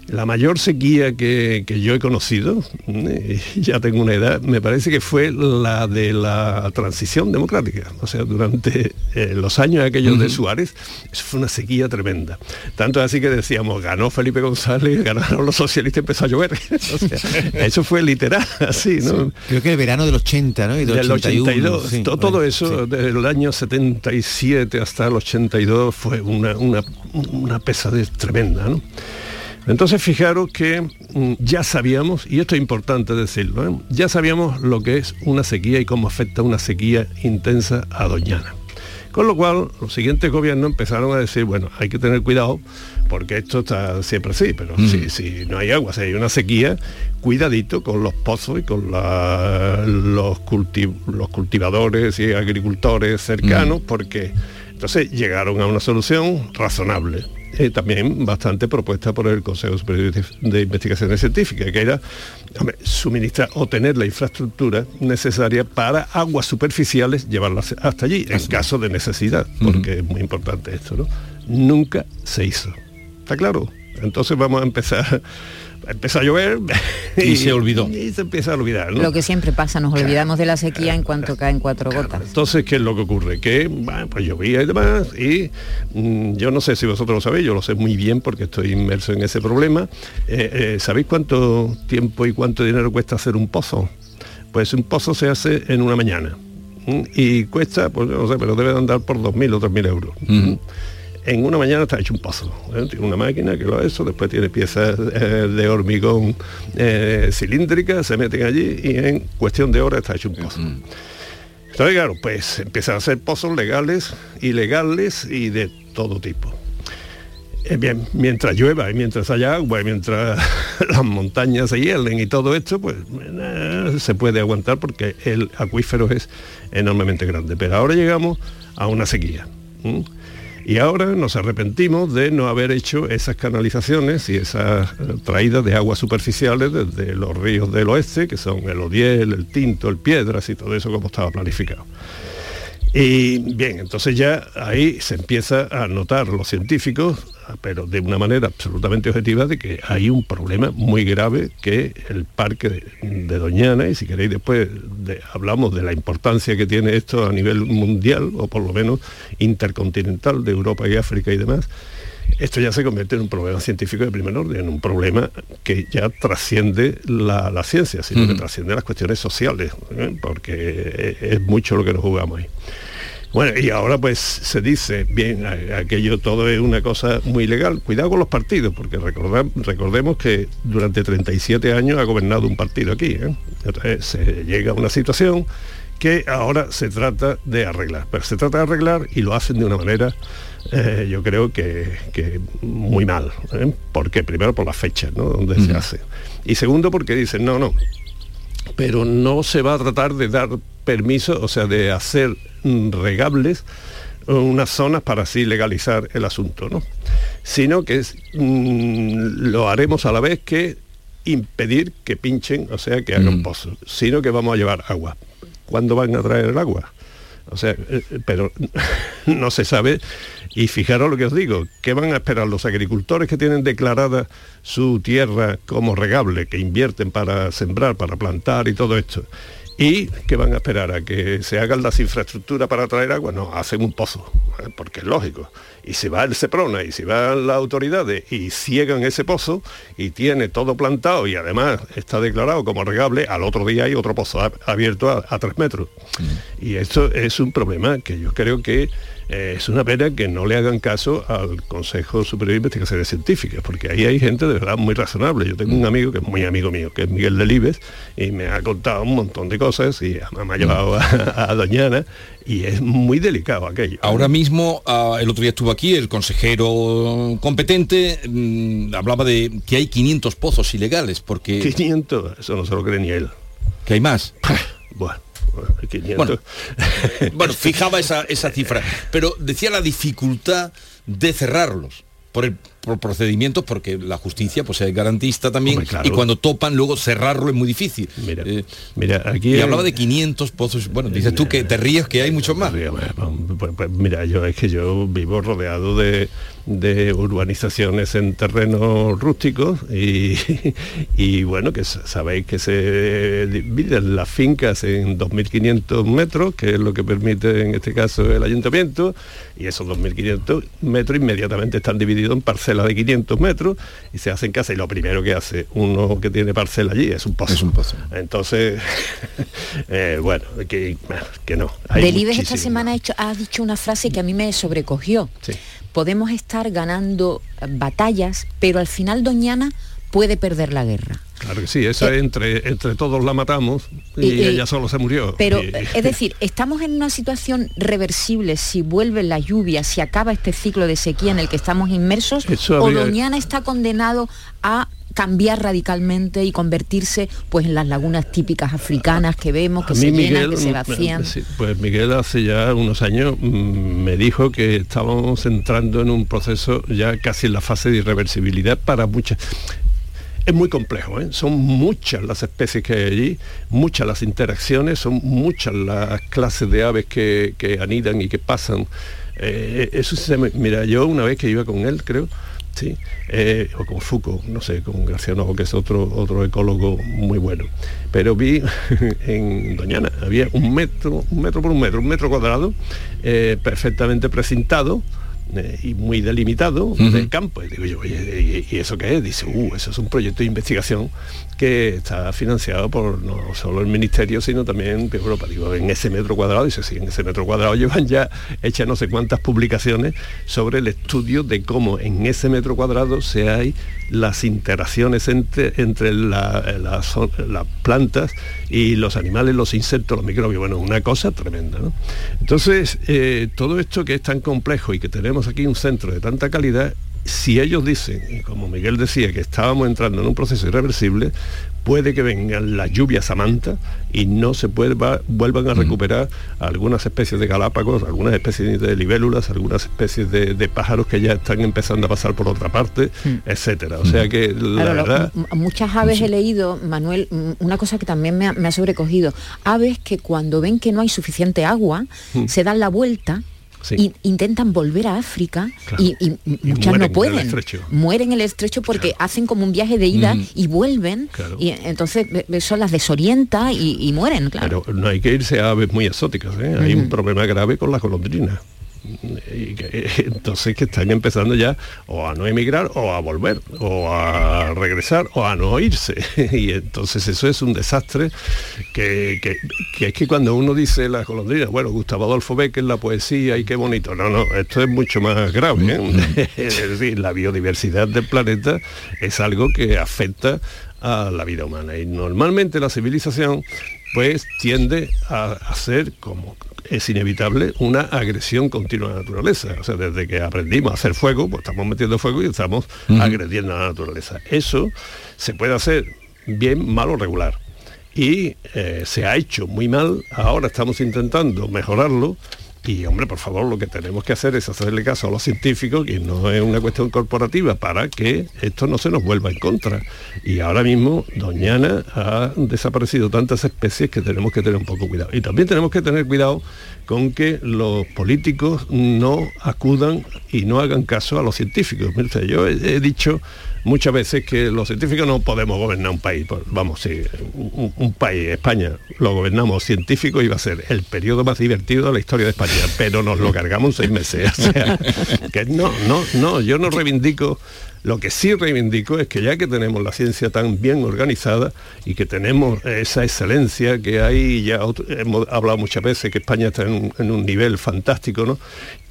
[SPEAKER 44] La mayor sequía que, que yo he conocido, eh, <laughs> ya tengo una edad, me parece que fue la de la transición democrática. O sea, durante eh, los años aquellos de Suárez, eso fue una sequía tremenda. Tanto así que decíamos, ganó Felipe González, <laughs> ganaron los socialistas, empezó a llover. <laughs> O sea, eso fue literal, así, ¿no?
[SPEAKER 1] Creo que el verano del 80, ¿no? Y del,
[SPEAKER 44] Del
[SPEAKER 1] 81.
[SPEAKER 44] 82,
[SPEAKER 1] sí,
[SPEAKER 44] to-
[SPEAKER 1] por
[SPEAKER 44] todo eso,
[SPEAKER 1] sí.
[SPEAKER 44] desde el año 77 hasta el 82, fue una, una, una pesadez tremenda. ¿no? Entonces fijaros que mm, ya sabíamos, y esto es importante decirlo, ¿eh? ya sabíamos lo que es una sequía y cómo afecta una sequía intensa a Doñana. Con lo cual, los siguientes gobiernos empezaron a decir, bueno, hay que tener cuidado, porque esto está siempre así, pero si, si no hay agua, si hay una sequía, cuidadito con los pozos y con la- los, culti- los cultivadores y agricultores cercanos, porque entonces llegaron a una solución razonable. Eh, también bastante propuesta por el Consejo Superior de- Investigaciones Científicas, que era hombre, suministrar o tener la infraestructura necesaria para aguas superficiales, llevarlas hasta allí, en caso de necesidad, porque es muy importante esto, ¿no? Nunca se hizo. ¿Está claro? Entonces vamos a empezar, empezó a llover <laughs>
[SPEAKER 3] Y se olvidó.
[SPEAKER 44] Y se empieza a olvidar, ¿no?
[SPEAKER 2] Lo que siempre pasa, nos olvidamos de la sequía en cuanto caen cuatro gotas.
[SPEAKER 44] Entonces, ¿qué es lo que ocurre? Que bueno, pues llovía y demás, y mm, yo no sé si vosotros lo sabéis, yo lo sé muy bien porque estoy inmerso en ese problema. Eh, eh, ¿Sabéis cuánto tiempo y cuánto dinero cuesta hacer un pozo? Pues un pozo se hace en una mañana. Y cuesta, pues yo no sé, pero debe de andar por 2.000 o 3.000 euros. En una mañana está hecho un pozo. ¿eh? Tiene una máquina que lo eso, después tiene piezas eh, de hormigón eh, cilíndricas, se meten allí y en cuestión de horas está hecho un pozo. Entonces, claro, pues empiezan a hacer pozos legales, ilegales y de todo tipo. Eh, bien, mientras llueva y mientras haya agua y mientras <laughs> las montañas se hielen y todo esto, pues eh, se puede aguantar porque el acuífero es enormemente grande. Pero ahora llegamos a una sequía. Y ahora nos arrepentimos de no haber hecho esas canalizaciones y esas eh, traídas de aguas superficiales desde los ríos del oeste, que son el Odiel, el Tinto, el Piedras y todo eso como estaba planificado. Y bien, entonces ya ahí se empieza a notar los científicos, pero de una manera absolutamente objetiva, de que hay un problema muy grave que el parque de, de Doñana, y si queréis después de- hablamos de la importancia que tiene esto a nivel mundial, o por lo menos intercontinental, de Europa y África y demás, esto ya se convierte en un problema científico de primer orden, en un problema que ya trasciende la, la ciencia, sino que trasciende las cuestiones sociales, ¿eh? porque es mucho lo que nos jugamos ahí. Bueno, y ahora pues se dice, bien, aquello todo es una cosa muy legal. Cuidado con los partidos, porque recordam- recordemos que durante 37 años ha gobernado un partido aquí. ¿eh? Entonces se llega a una situación que ahora se trata de arreglar. Pero se trata de arreglar y lo hacen de una manera, eh, yo creo que, que muy mal. ¿eh? Porque primero por las fechas, ¿no? Donde se hace. Y segundo porque dicen, no, no, pero no se va a tratar de dar permiso, o sea, de hacer mm, regables unas zonas para así legalizar el asunto, ¿no? Sino que es, mm, lo haremos a la vez que impedir que pinchen, o sea, que hagan pozos, sino que vamos a llevar agua. ¿Cuándo van a traer el agua? O sea, eh, pero <laughs> no se sabe. Y fijaros lo que os digo, ¿qué van a esperar los agricultores que tienen declarada su tierra como regable, que invierten para sembrar, para plantar y todo esto? ¿Y qué van a esperar? ¿A que se hagan las infraestructuras para traer agua? No, hacen un pozo, ¿eh? porque es lógico. Y si va el Seprona y si van las autoridades y ciegan ese pozo y tiene todo plantado y además está declarado como regable, al otro día hay otro pozo ab- abierto a, a tres metros. Y esto es un problema que yo creo que eh, es una pena que no le hagan caso al Consejo Superior de Investigaciones Científicas, porque ahí hay gente de verdad muy razonable. Yo tengo un amigo que es muy amigo mío, que es Miguel Delibes, y me ha contado un montón de cosas y me ha llevado a, a Doñana y es muy delicado aquello.
[SPEAKER 3] Ahora mismo, ah, el otro día estuvo aquí el consejero competente, mm, hablaba de que hay 500 pozos ilegales, porque...
[SPEAKER 44] 500, eso no se lo cree ni él.
[SPEAKER 3] ¿Que hay más? <laughs>
[SPEAKER 44] Bueno, 500.
[SPEAKER 3] Bueno, <laughs> bueno, fijaba esa, esa cifra, pero decía la dificultad de cerrarlos por el por procedimientos porque la justicia pues es garantista también
[SPEAKER 44] Hombre, claro.
[SPEAKER 3] y cuando topan luego cerrarlo es muy difícil.
[SPEAKER 44] Mira,
[SPEAKER 3] Eh,
[SPEAKER 44] mira, aquí
[SPEAKER 3] y hablaba de 500 pozos. Bueno, dices tú que te ríes que hay muchos más.
[SPEAKER 44] Pues, pues, mira, yo es que yo vivo rodeado de, de urbanizaciones en terrenos rústicos y, <laughs> y bueno, que sa- sabéis que se dividen las fincas en 2.500 metros, que es lo que permite en este caso el ayuntamiento, y esos 2.500 metros inmediatamente están divididos en parcelas de 500 metros y se hacen casas y lo primero que hace uno que tiene parcela allí es un pozo.
[SPEAKER 3] Es un pozo.
[SPEAKER 44] Entonces, <laughs> eh, bueno, que, que no.
[SPEAKER 2] Delibes esta semana ha, hecho- ha dicho una frase que a mí me sobrecogió. Podemos estar ganando eh, batallas, pero al final Doñana puede perder la guerra.
[SPEAKER 44] Claro que sí, esa entre, entre todos la matamos y,
[SPEAKER 2] Y-
[SPEAKER 44] ella solo se murió.
[SPEAKER 2] Pero,
[SPEAKER 44] Y-
[SPEAKER 2] eh, es decir, estamos en una situación reversible si vuelven las lluvias, si acaba este ciclo de sequía en el que estamos inmersos, o Doñana está condenado a cambiar radicalmente y convertirse pues en las lagunas típicas africanas que vemos, que se
[SPEAKER 44] mí
[SPEAKER 2] llenan,
[SPEAKER 44] Miguel,
[SPEAKER 2] que se vacían.
[SPEAKER 44] pues Miguel hace ya unos años mm, me dijo que estábamos entrando en un proceso ya casi en la fase de irreversibilidad para muchas. Es muy complejo, ¿eh? son muchas las especies que hay allí, muchas las interacciones, son muchas las clases de aves que, que anidan y que pasan. Eh, eso se me- mira, yo una vez que iba con él, creo, sí, eh, o con Foucault, no sé, con Graciano, que es otro, otro ecólogo muy bueno. Pero vi <laughs> en Doñana, había un metro, un metro por un metro, un metro cuadrado, eh, perfectamente precintado, eh, y muy delimitado de campo. Y digo yo, oye, ¿y, y eso qué es? Dice, uh, eso es un proyecto de investigación que está financiado por no solo el ministerio, sino también Europa. Digo, en ese metro cuadrado, dice, sí, en ese metro cuadrado <laughs> llevan ya hechas no sé cuántas publicaciones sobre el estudio de cómo en ese metro cuadrado se hay las interacciones entre, entre la- las plantas y los animales, los insectos, los microbios. Bueno, una cosa tremenda. Entonces, eh, todo esto que es tan complejo y que tenemos aquí un centro de tanta calidad, si ellos dicen, y como Miguel decía, que estábamos entrando en un proceso irreversible, puede que vengan las lluvias a manta y no se vuelva- vuelvan a recuperar algunas especies de galápagos, algunas especies de libélulas, algunas especies de, de pájaros que ya están empezando a pasar por otra parte, etcétera. O sea que la verdad...
[SPEAKER 2] muchas aves he leído, Manuel, mm, una cosa que también me ha, me ha sobrecogido, aves que cuando ven que no hay suficiente agua,
[SPEAKER 44] Mm.
[SPEAKER 2] se dan la vuelta
[SPEAKER 44] Sí.
[SPEAKER 2] y intentan volver a África y, muchas
[SPEAKER 44] mueren en
[SPEAKER 2] no pueden.
[SPEAKER 44] estrecho.
[SPEAKER 2] Mueren en el estrecho porque hacen como un viaje de ida
[SPEAKER 44] Mm.
[SPEAKER 2] y vuelven y entonces eso las desorienta y, y mueren, claro.
[SPEAKER 44] Pero no hay que irse a aves muy exóticas, ¿eh? hay un
[SPEAKER 2] Ujú.
[SPEAKER 44] problema grave con las golondrinas. <laughs> Entonces que están empezando ya o a no emigrar o a volver, o a regresar o a no irse. <laughs> Y entonces eso es un desastre que, que- que es que cuando uno dice las golondrinas, bueno, Gustavo Adolfo Becker, la poesía y qué bonito. No, no, esto es mucho más grave. ¿eh? <laughs> es decir, la biodiversidad del planeta es algo que afecta a la vida humana. Y normalmente la civilización pues tiende a hacer como es inevitable una agresión continua a la naturaleza. O sea, desde que aprendimos a hacer fuego, pues estamos metiendo fuego y estamos agrediendo a la naturaleza. Eso se puede hacer bien, mal o regular. Y eh, se ha hecho muy mal, ahora estamos intentando mejorarlo. Y hombre, por favor, lo que tenemos que hacer es hacerle caso a los científicos, que no es una cuestión corporativa, para que esto no se nos vuelva en contra. Y ahora mismo, Doñana ha desaparecido tantas especies que tenemos que tener un poco cuidado. Y también tenemos que tener cuidado con que los políticos no acudan y no hagan caso a los científicos. Usted, Yo he, he dicho muchas veces que los científicos no podemos gobernar un país. Vamos, si un, país, España, lo gobernamos científicos iba a ser el periodo más divertido de la historia de España, pero nos lo cargamos seis meses. Que no, no, no, yo no reivindico lo que sí reivindico es que ya que tenemos la ciencia tan bien organizada y que tenemos esa excelencia que hay, ya hemos hablado muchas veces que España está en un, en un nivel fantástico, ¿no?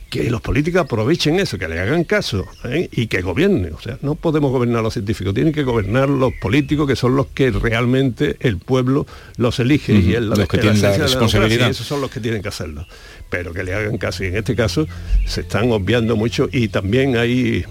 [SPEAKER 44] Que los políticos aprovechen eso, que le hagan caso ¿eh? y que gobiernen. O sea, no podemos gobernar los científicos, tienen que gobernar los políticos que son los que realmente el pueblo los elige y es la,
[SPEAKER 3] los que tienen la
[SPEAKER 44] democracia,
[SPEAKER 3] responsabilidad.
[SPEAKER 44] y esos son los que tienen que hacerlo. Pero que le hagan caso y en este caso se están obviando mucho y también hay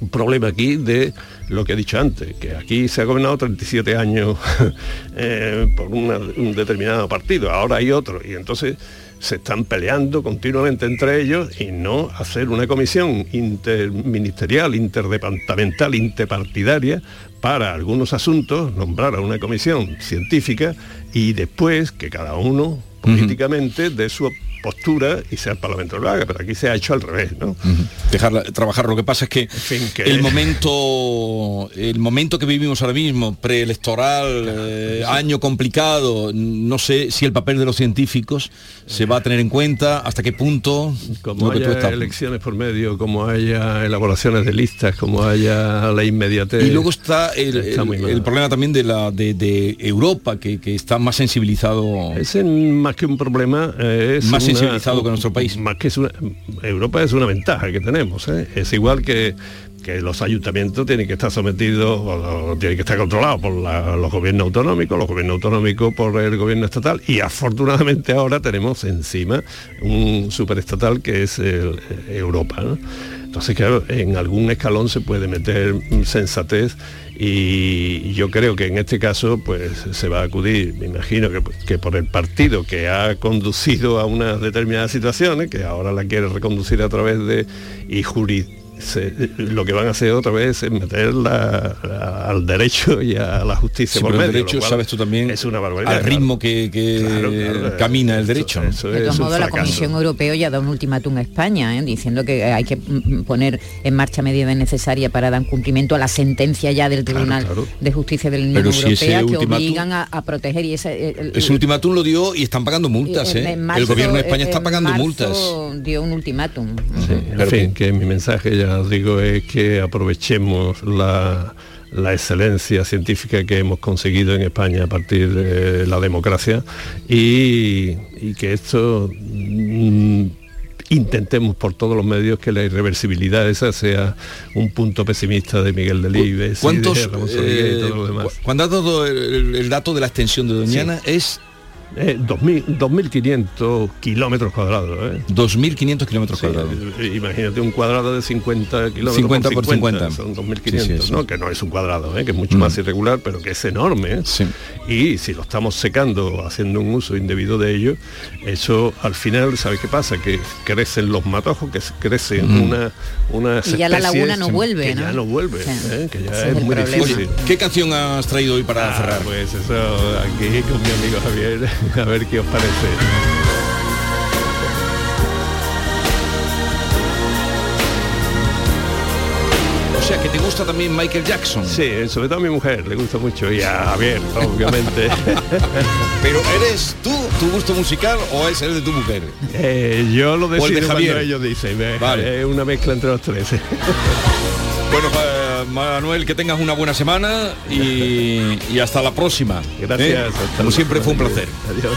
[SPEAKER 44] un problema aquí de lo que he dicho antes, que aquí se ha gobernado 37 años <laughs> eh, por una- un determinado partido, ahora hay otro, y entonces se están peleando continuamente entre ellos y no hacer una comisión interministerial, interdepartamental, interpartidaria para algunos asuntos, nombrar a una comisión científica y después que cada uno políticamente dé su postura y sea el Parlamento lo haga, pero aquí se ha hecho al revés, ¿no?
[SPEAKER 3] dejarla trabajar. Lo que pasa es que,
[SPEAKER 44] que-
[SPEAKER 3] el momento el momento que vivimos ahora mismo, preelectoral, eh, año complicado, no sé si el papel de los científicos se va a tener en cuenta, hasta qué punto
[SPEAKER 44] como
[SPEAKER 3] que
[SPEAKER 44] haya
[SPEAKER 3] estás-
[SPEAKER 44] elecciones por medio, como haya elaboraciones de listas, como haya la inmediatez.
[SPEAKER 3] Y luego está el,
[SPEAKER 44] Está
[SPEAKER 3] el-
[SPEAKER 44] muy mal.
[SPEAKER 3] el problema también de la de, de Europa, que, que está más sensibilizado.
[SPEAKER 44] Ese más que un problema eh, es
[SPEAKER 3] Más sensibilizado que nuestro país.
[SPEAKER 44] Más que es una, Europa es una ventaja que tenemos. ¿eh? Es igual que que los ayuntamientos tienen que estar sometidos o, tienen que estar controlados por los gobiernos autonómicos, los gobiernos autonómicos por el gobierno estatal y afortunadamente ahora tenemos encima un superestatal que es Europa. Entonces, claro, en algún escalón se puede meter sensatez y yo creo que en este caso pues se va a acudir, me imagino que, que por el partido que ha conducido a unas determinadas situaciones, que ahora la quiere reconducir a través de y juri- se- lo que van a hacer otra vez es meter la- la- al derecho y a la justicia
[SPEAKER 3] Sí,
[SPEAKER 44] por
[SPEAKER 3] el
[SPEAKER 44] medio, lo
[SPEAKER 3] derecho,
[SPEAKER 44] cual
[SPEAKER 3] sabes tú también,
[SPEAKER 44] es una barbaridad.
[SPEAKER 3] al
[SPEAKER 44] claro.
[SPEAKER 3] ritmo que, que
[SPEAKER 44] Claro, claro,
[SPEAKER 3] camina el derecho.
[SPEAKER 2] De todos modos, la. Comisión Europea ya da un ultimátum a España, ¿eh? diciendo que hay que poner en marcha medidas necesarias para dar cumplimiento a la sentencia ya del Tribunal de Justicia de la Unión
[SPEAKER 3] Pero si ese
[SPEAKER 2] Europea que
[SPEAKER 3] ultimátum-
[SPEAKER 2] obligan a, a proteger y ese, el- el-
[SPEAKER 3] Ese ultimátum lo dio y están pagando multas.
[SPEAKER 2] en-
[SPEAKER 3] ¿eh?
[SPEAKER 2] en marzo-
[SPEAKER 3] el gobierno de España está
[SPEAKER 2] en
[SPEAKER 3] pagando
[SPEAKER 2] marzo
[SPEAKER 3] multas.
[SPEAKER 2] dio un ultimátum.
[SPEAKER 44] En fin, que mi mensaje, ya digo, es que aprovechemos la, la excelencia científica que hemos conseguido en España a partir de la democracia y, y que esto mm, intentemos por todos los medios que la irreversibilidad esa sea un punto pesimista de Miguel Delibes y
[SPEAKER 3] ¿Cuántos,
[SPEAKER 44] de Ramón Sorigué y
[SPEAKER 3] eh,
[SPEAKER 44] todo lo demás.
[SPEAKER 3] cu- cuando has dado el, el dato de la extensión de Doñana es
[SPEAKER 44] Eh, 2000 2.500 kilómetros cuadrados. ¿eh?
[SPEAKER 3] 2.500 kilómetros
[SPEAKER 44] Sí,
[SPEAKER 3] cuadrados.
[SPEAKER 44] Imagínate un cuadrado de 50 kilómetros
[SPEAKER 3] 50 por 50.
[SPEAKER 44] son 2.500,
[SPEAKER 3] Sí, sí,
[SPEAKER 44] que no es un cuadrado, ¿eh? que es mucho
[SPEAKER 3] Mm.
[SPEAKER 44] más irregular, pero que es enorme. ¿eh? Y si lo estamos secando, haciendo un uso indebido de ello, eso al final, ¿sabes qué pasa? Que crecen los matojos, que crecen
[SPEAKER 3] Mm.
[SPEAKER 44] una, unas
[SPEAKER 2] Y ya la laguna no vuelve,
[SPEAKER 44] que
[SPEAKER 2] ¿no?
[SPEAKER 44] ya no vuelve,
[SPEAKER 2] Sí.
[SPEAKER 44] ¿eh? que ya es, muy
[SPEAKER 2] problema.
[SPEAKER 44] difícil.
[SPEAKER 3] Oye, ¿qué canción has traído hoy para
[SPEAKER 44] Ah,
[SPEAKER 3] cerrar?
[SPEAKER 44] Pues eso, aquí con mi amigo Javier, <laughs> a ver qué os parece.
[SPEAKER 3] O sea, que te gusta también Michael Jackson.
[SPEAKER 44] Sí, sobre todo a mi mujer le gusta mucho y a Javier, obviamente. <laughs>
[SPEAKER 3] Pero ¿eres tú tu gusto musical o es el de tu mujer?
[SPEAKER 44] Eh, yo lo
[SPEAKER 3] O el de
[SPEAKER 44] decido
[SPEAKER 3] Javier.
[SPEAKER 44] cuando ellos dicen. eh,
[SPEAKER 3] Vale.
[SPEAKER 44] Es una mezcla entre los tres.
[SPEAKER 3] Bueno, pa- Manuel, que tengas una buena semana y, y hasta la próxima.
[SPEAKER 44] Gracias.
[SPEAKER 3] ¿eh?
[SPEAKER 44] hasta
[SPEAKER 3] Como siempre fue un placer.
[SPEAKER 44] Adiós.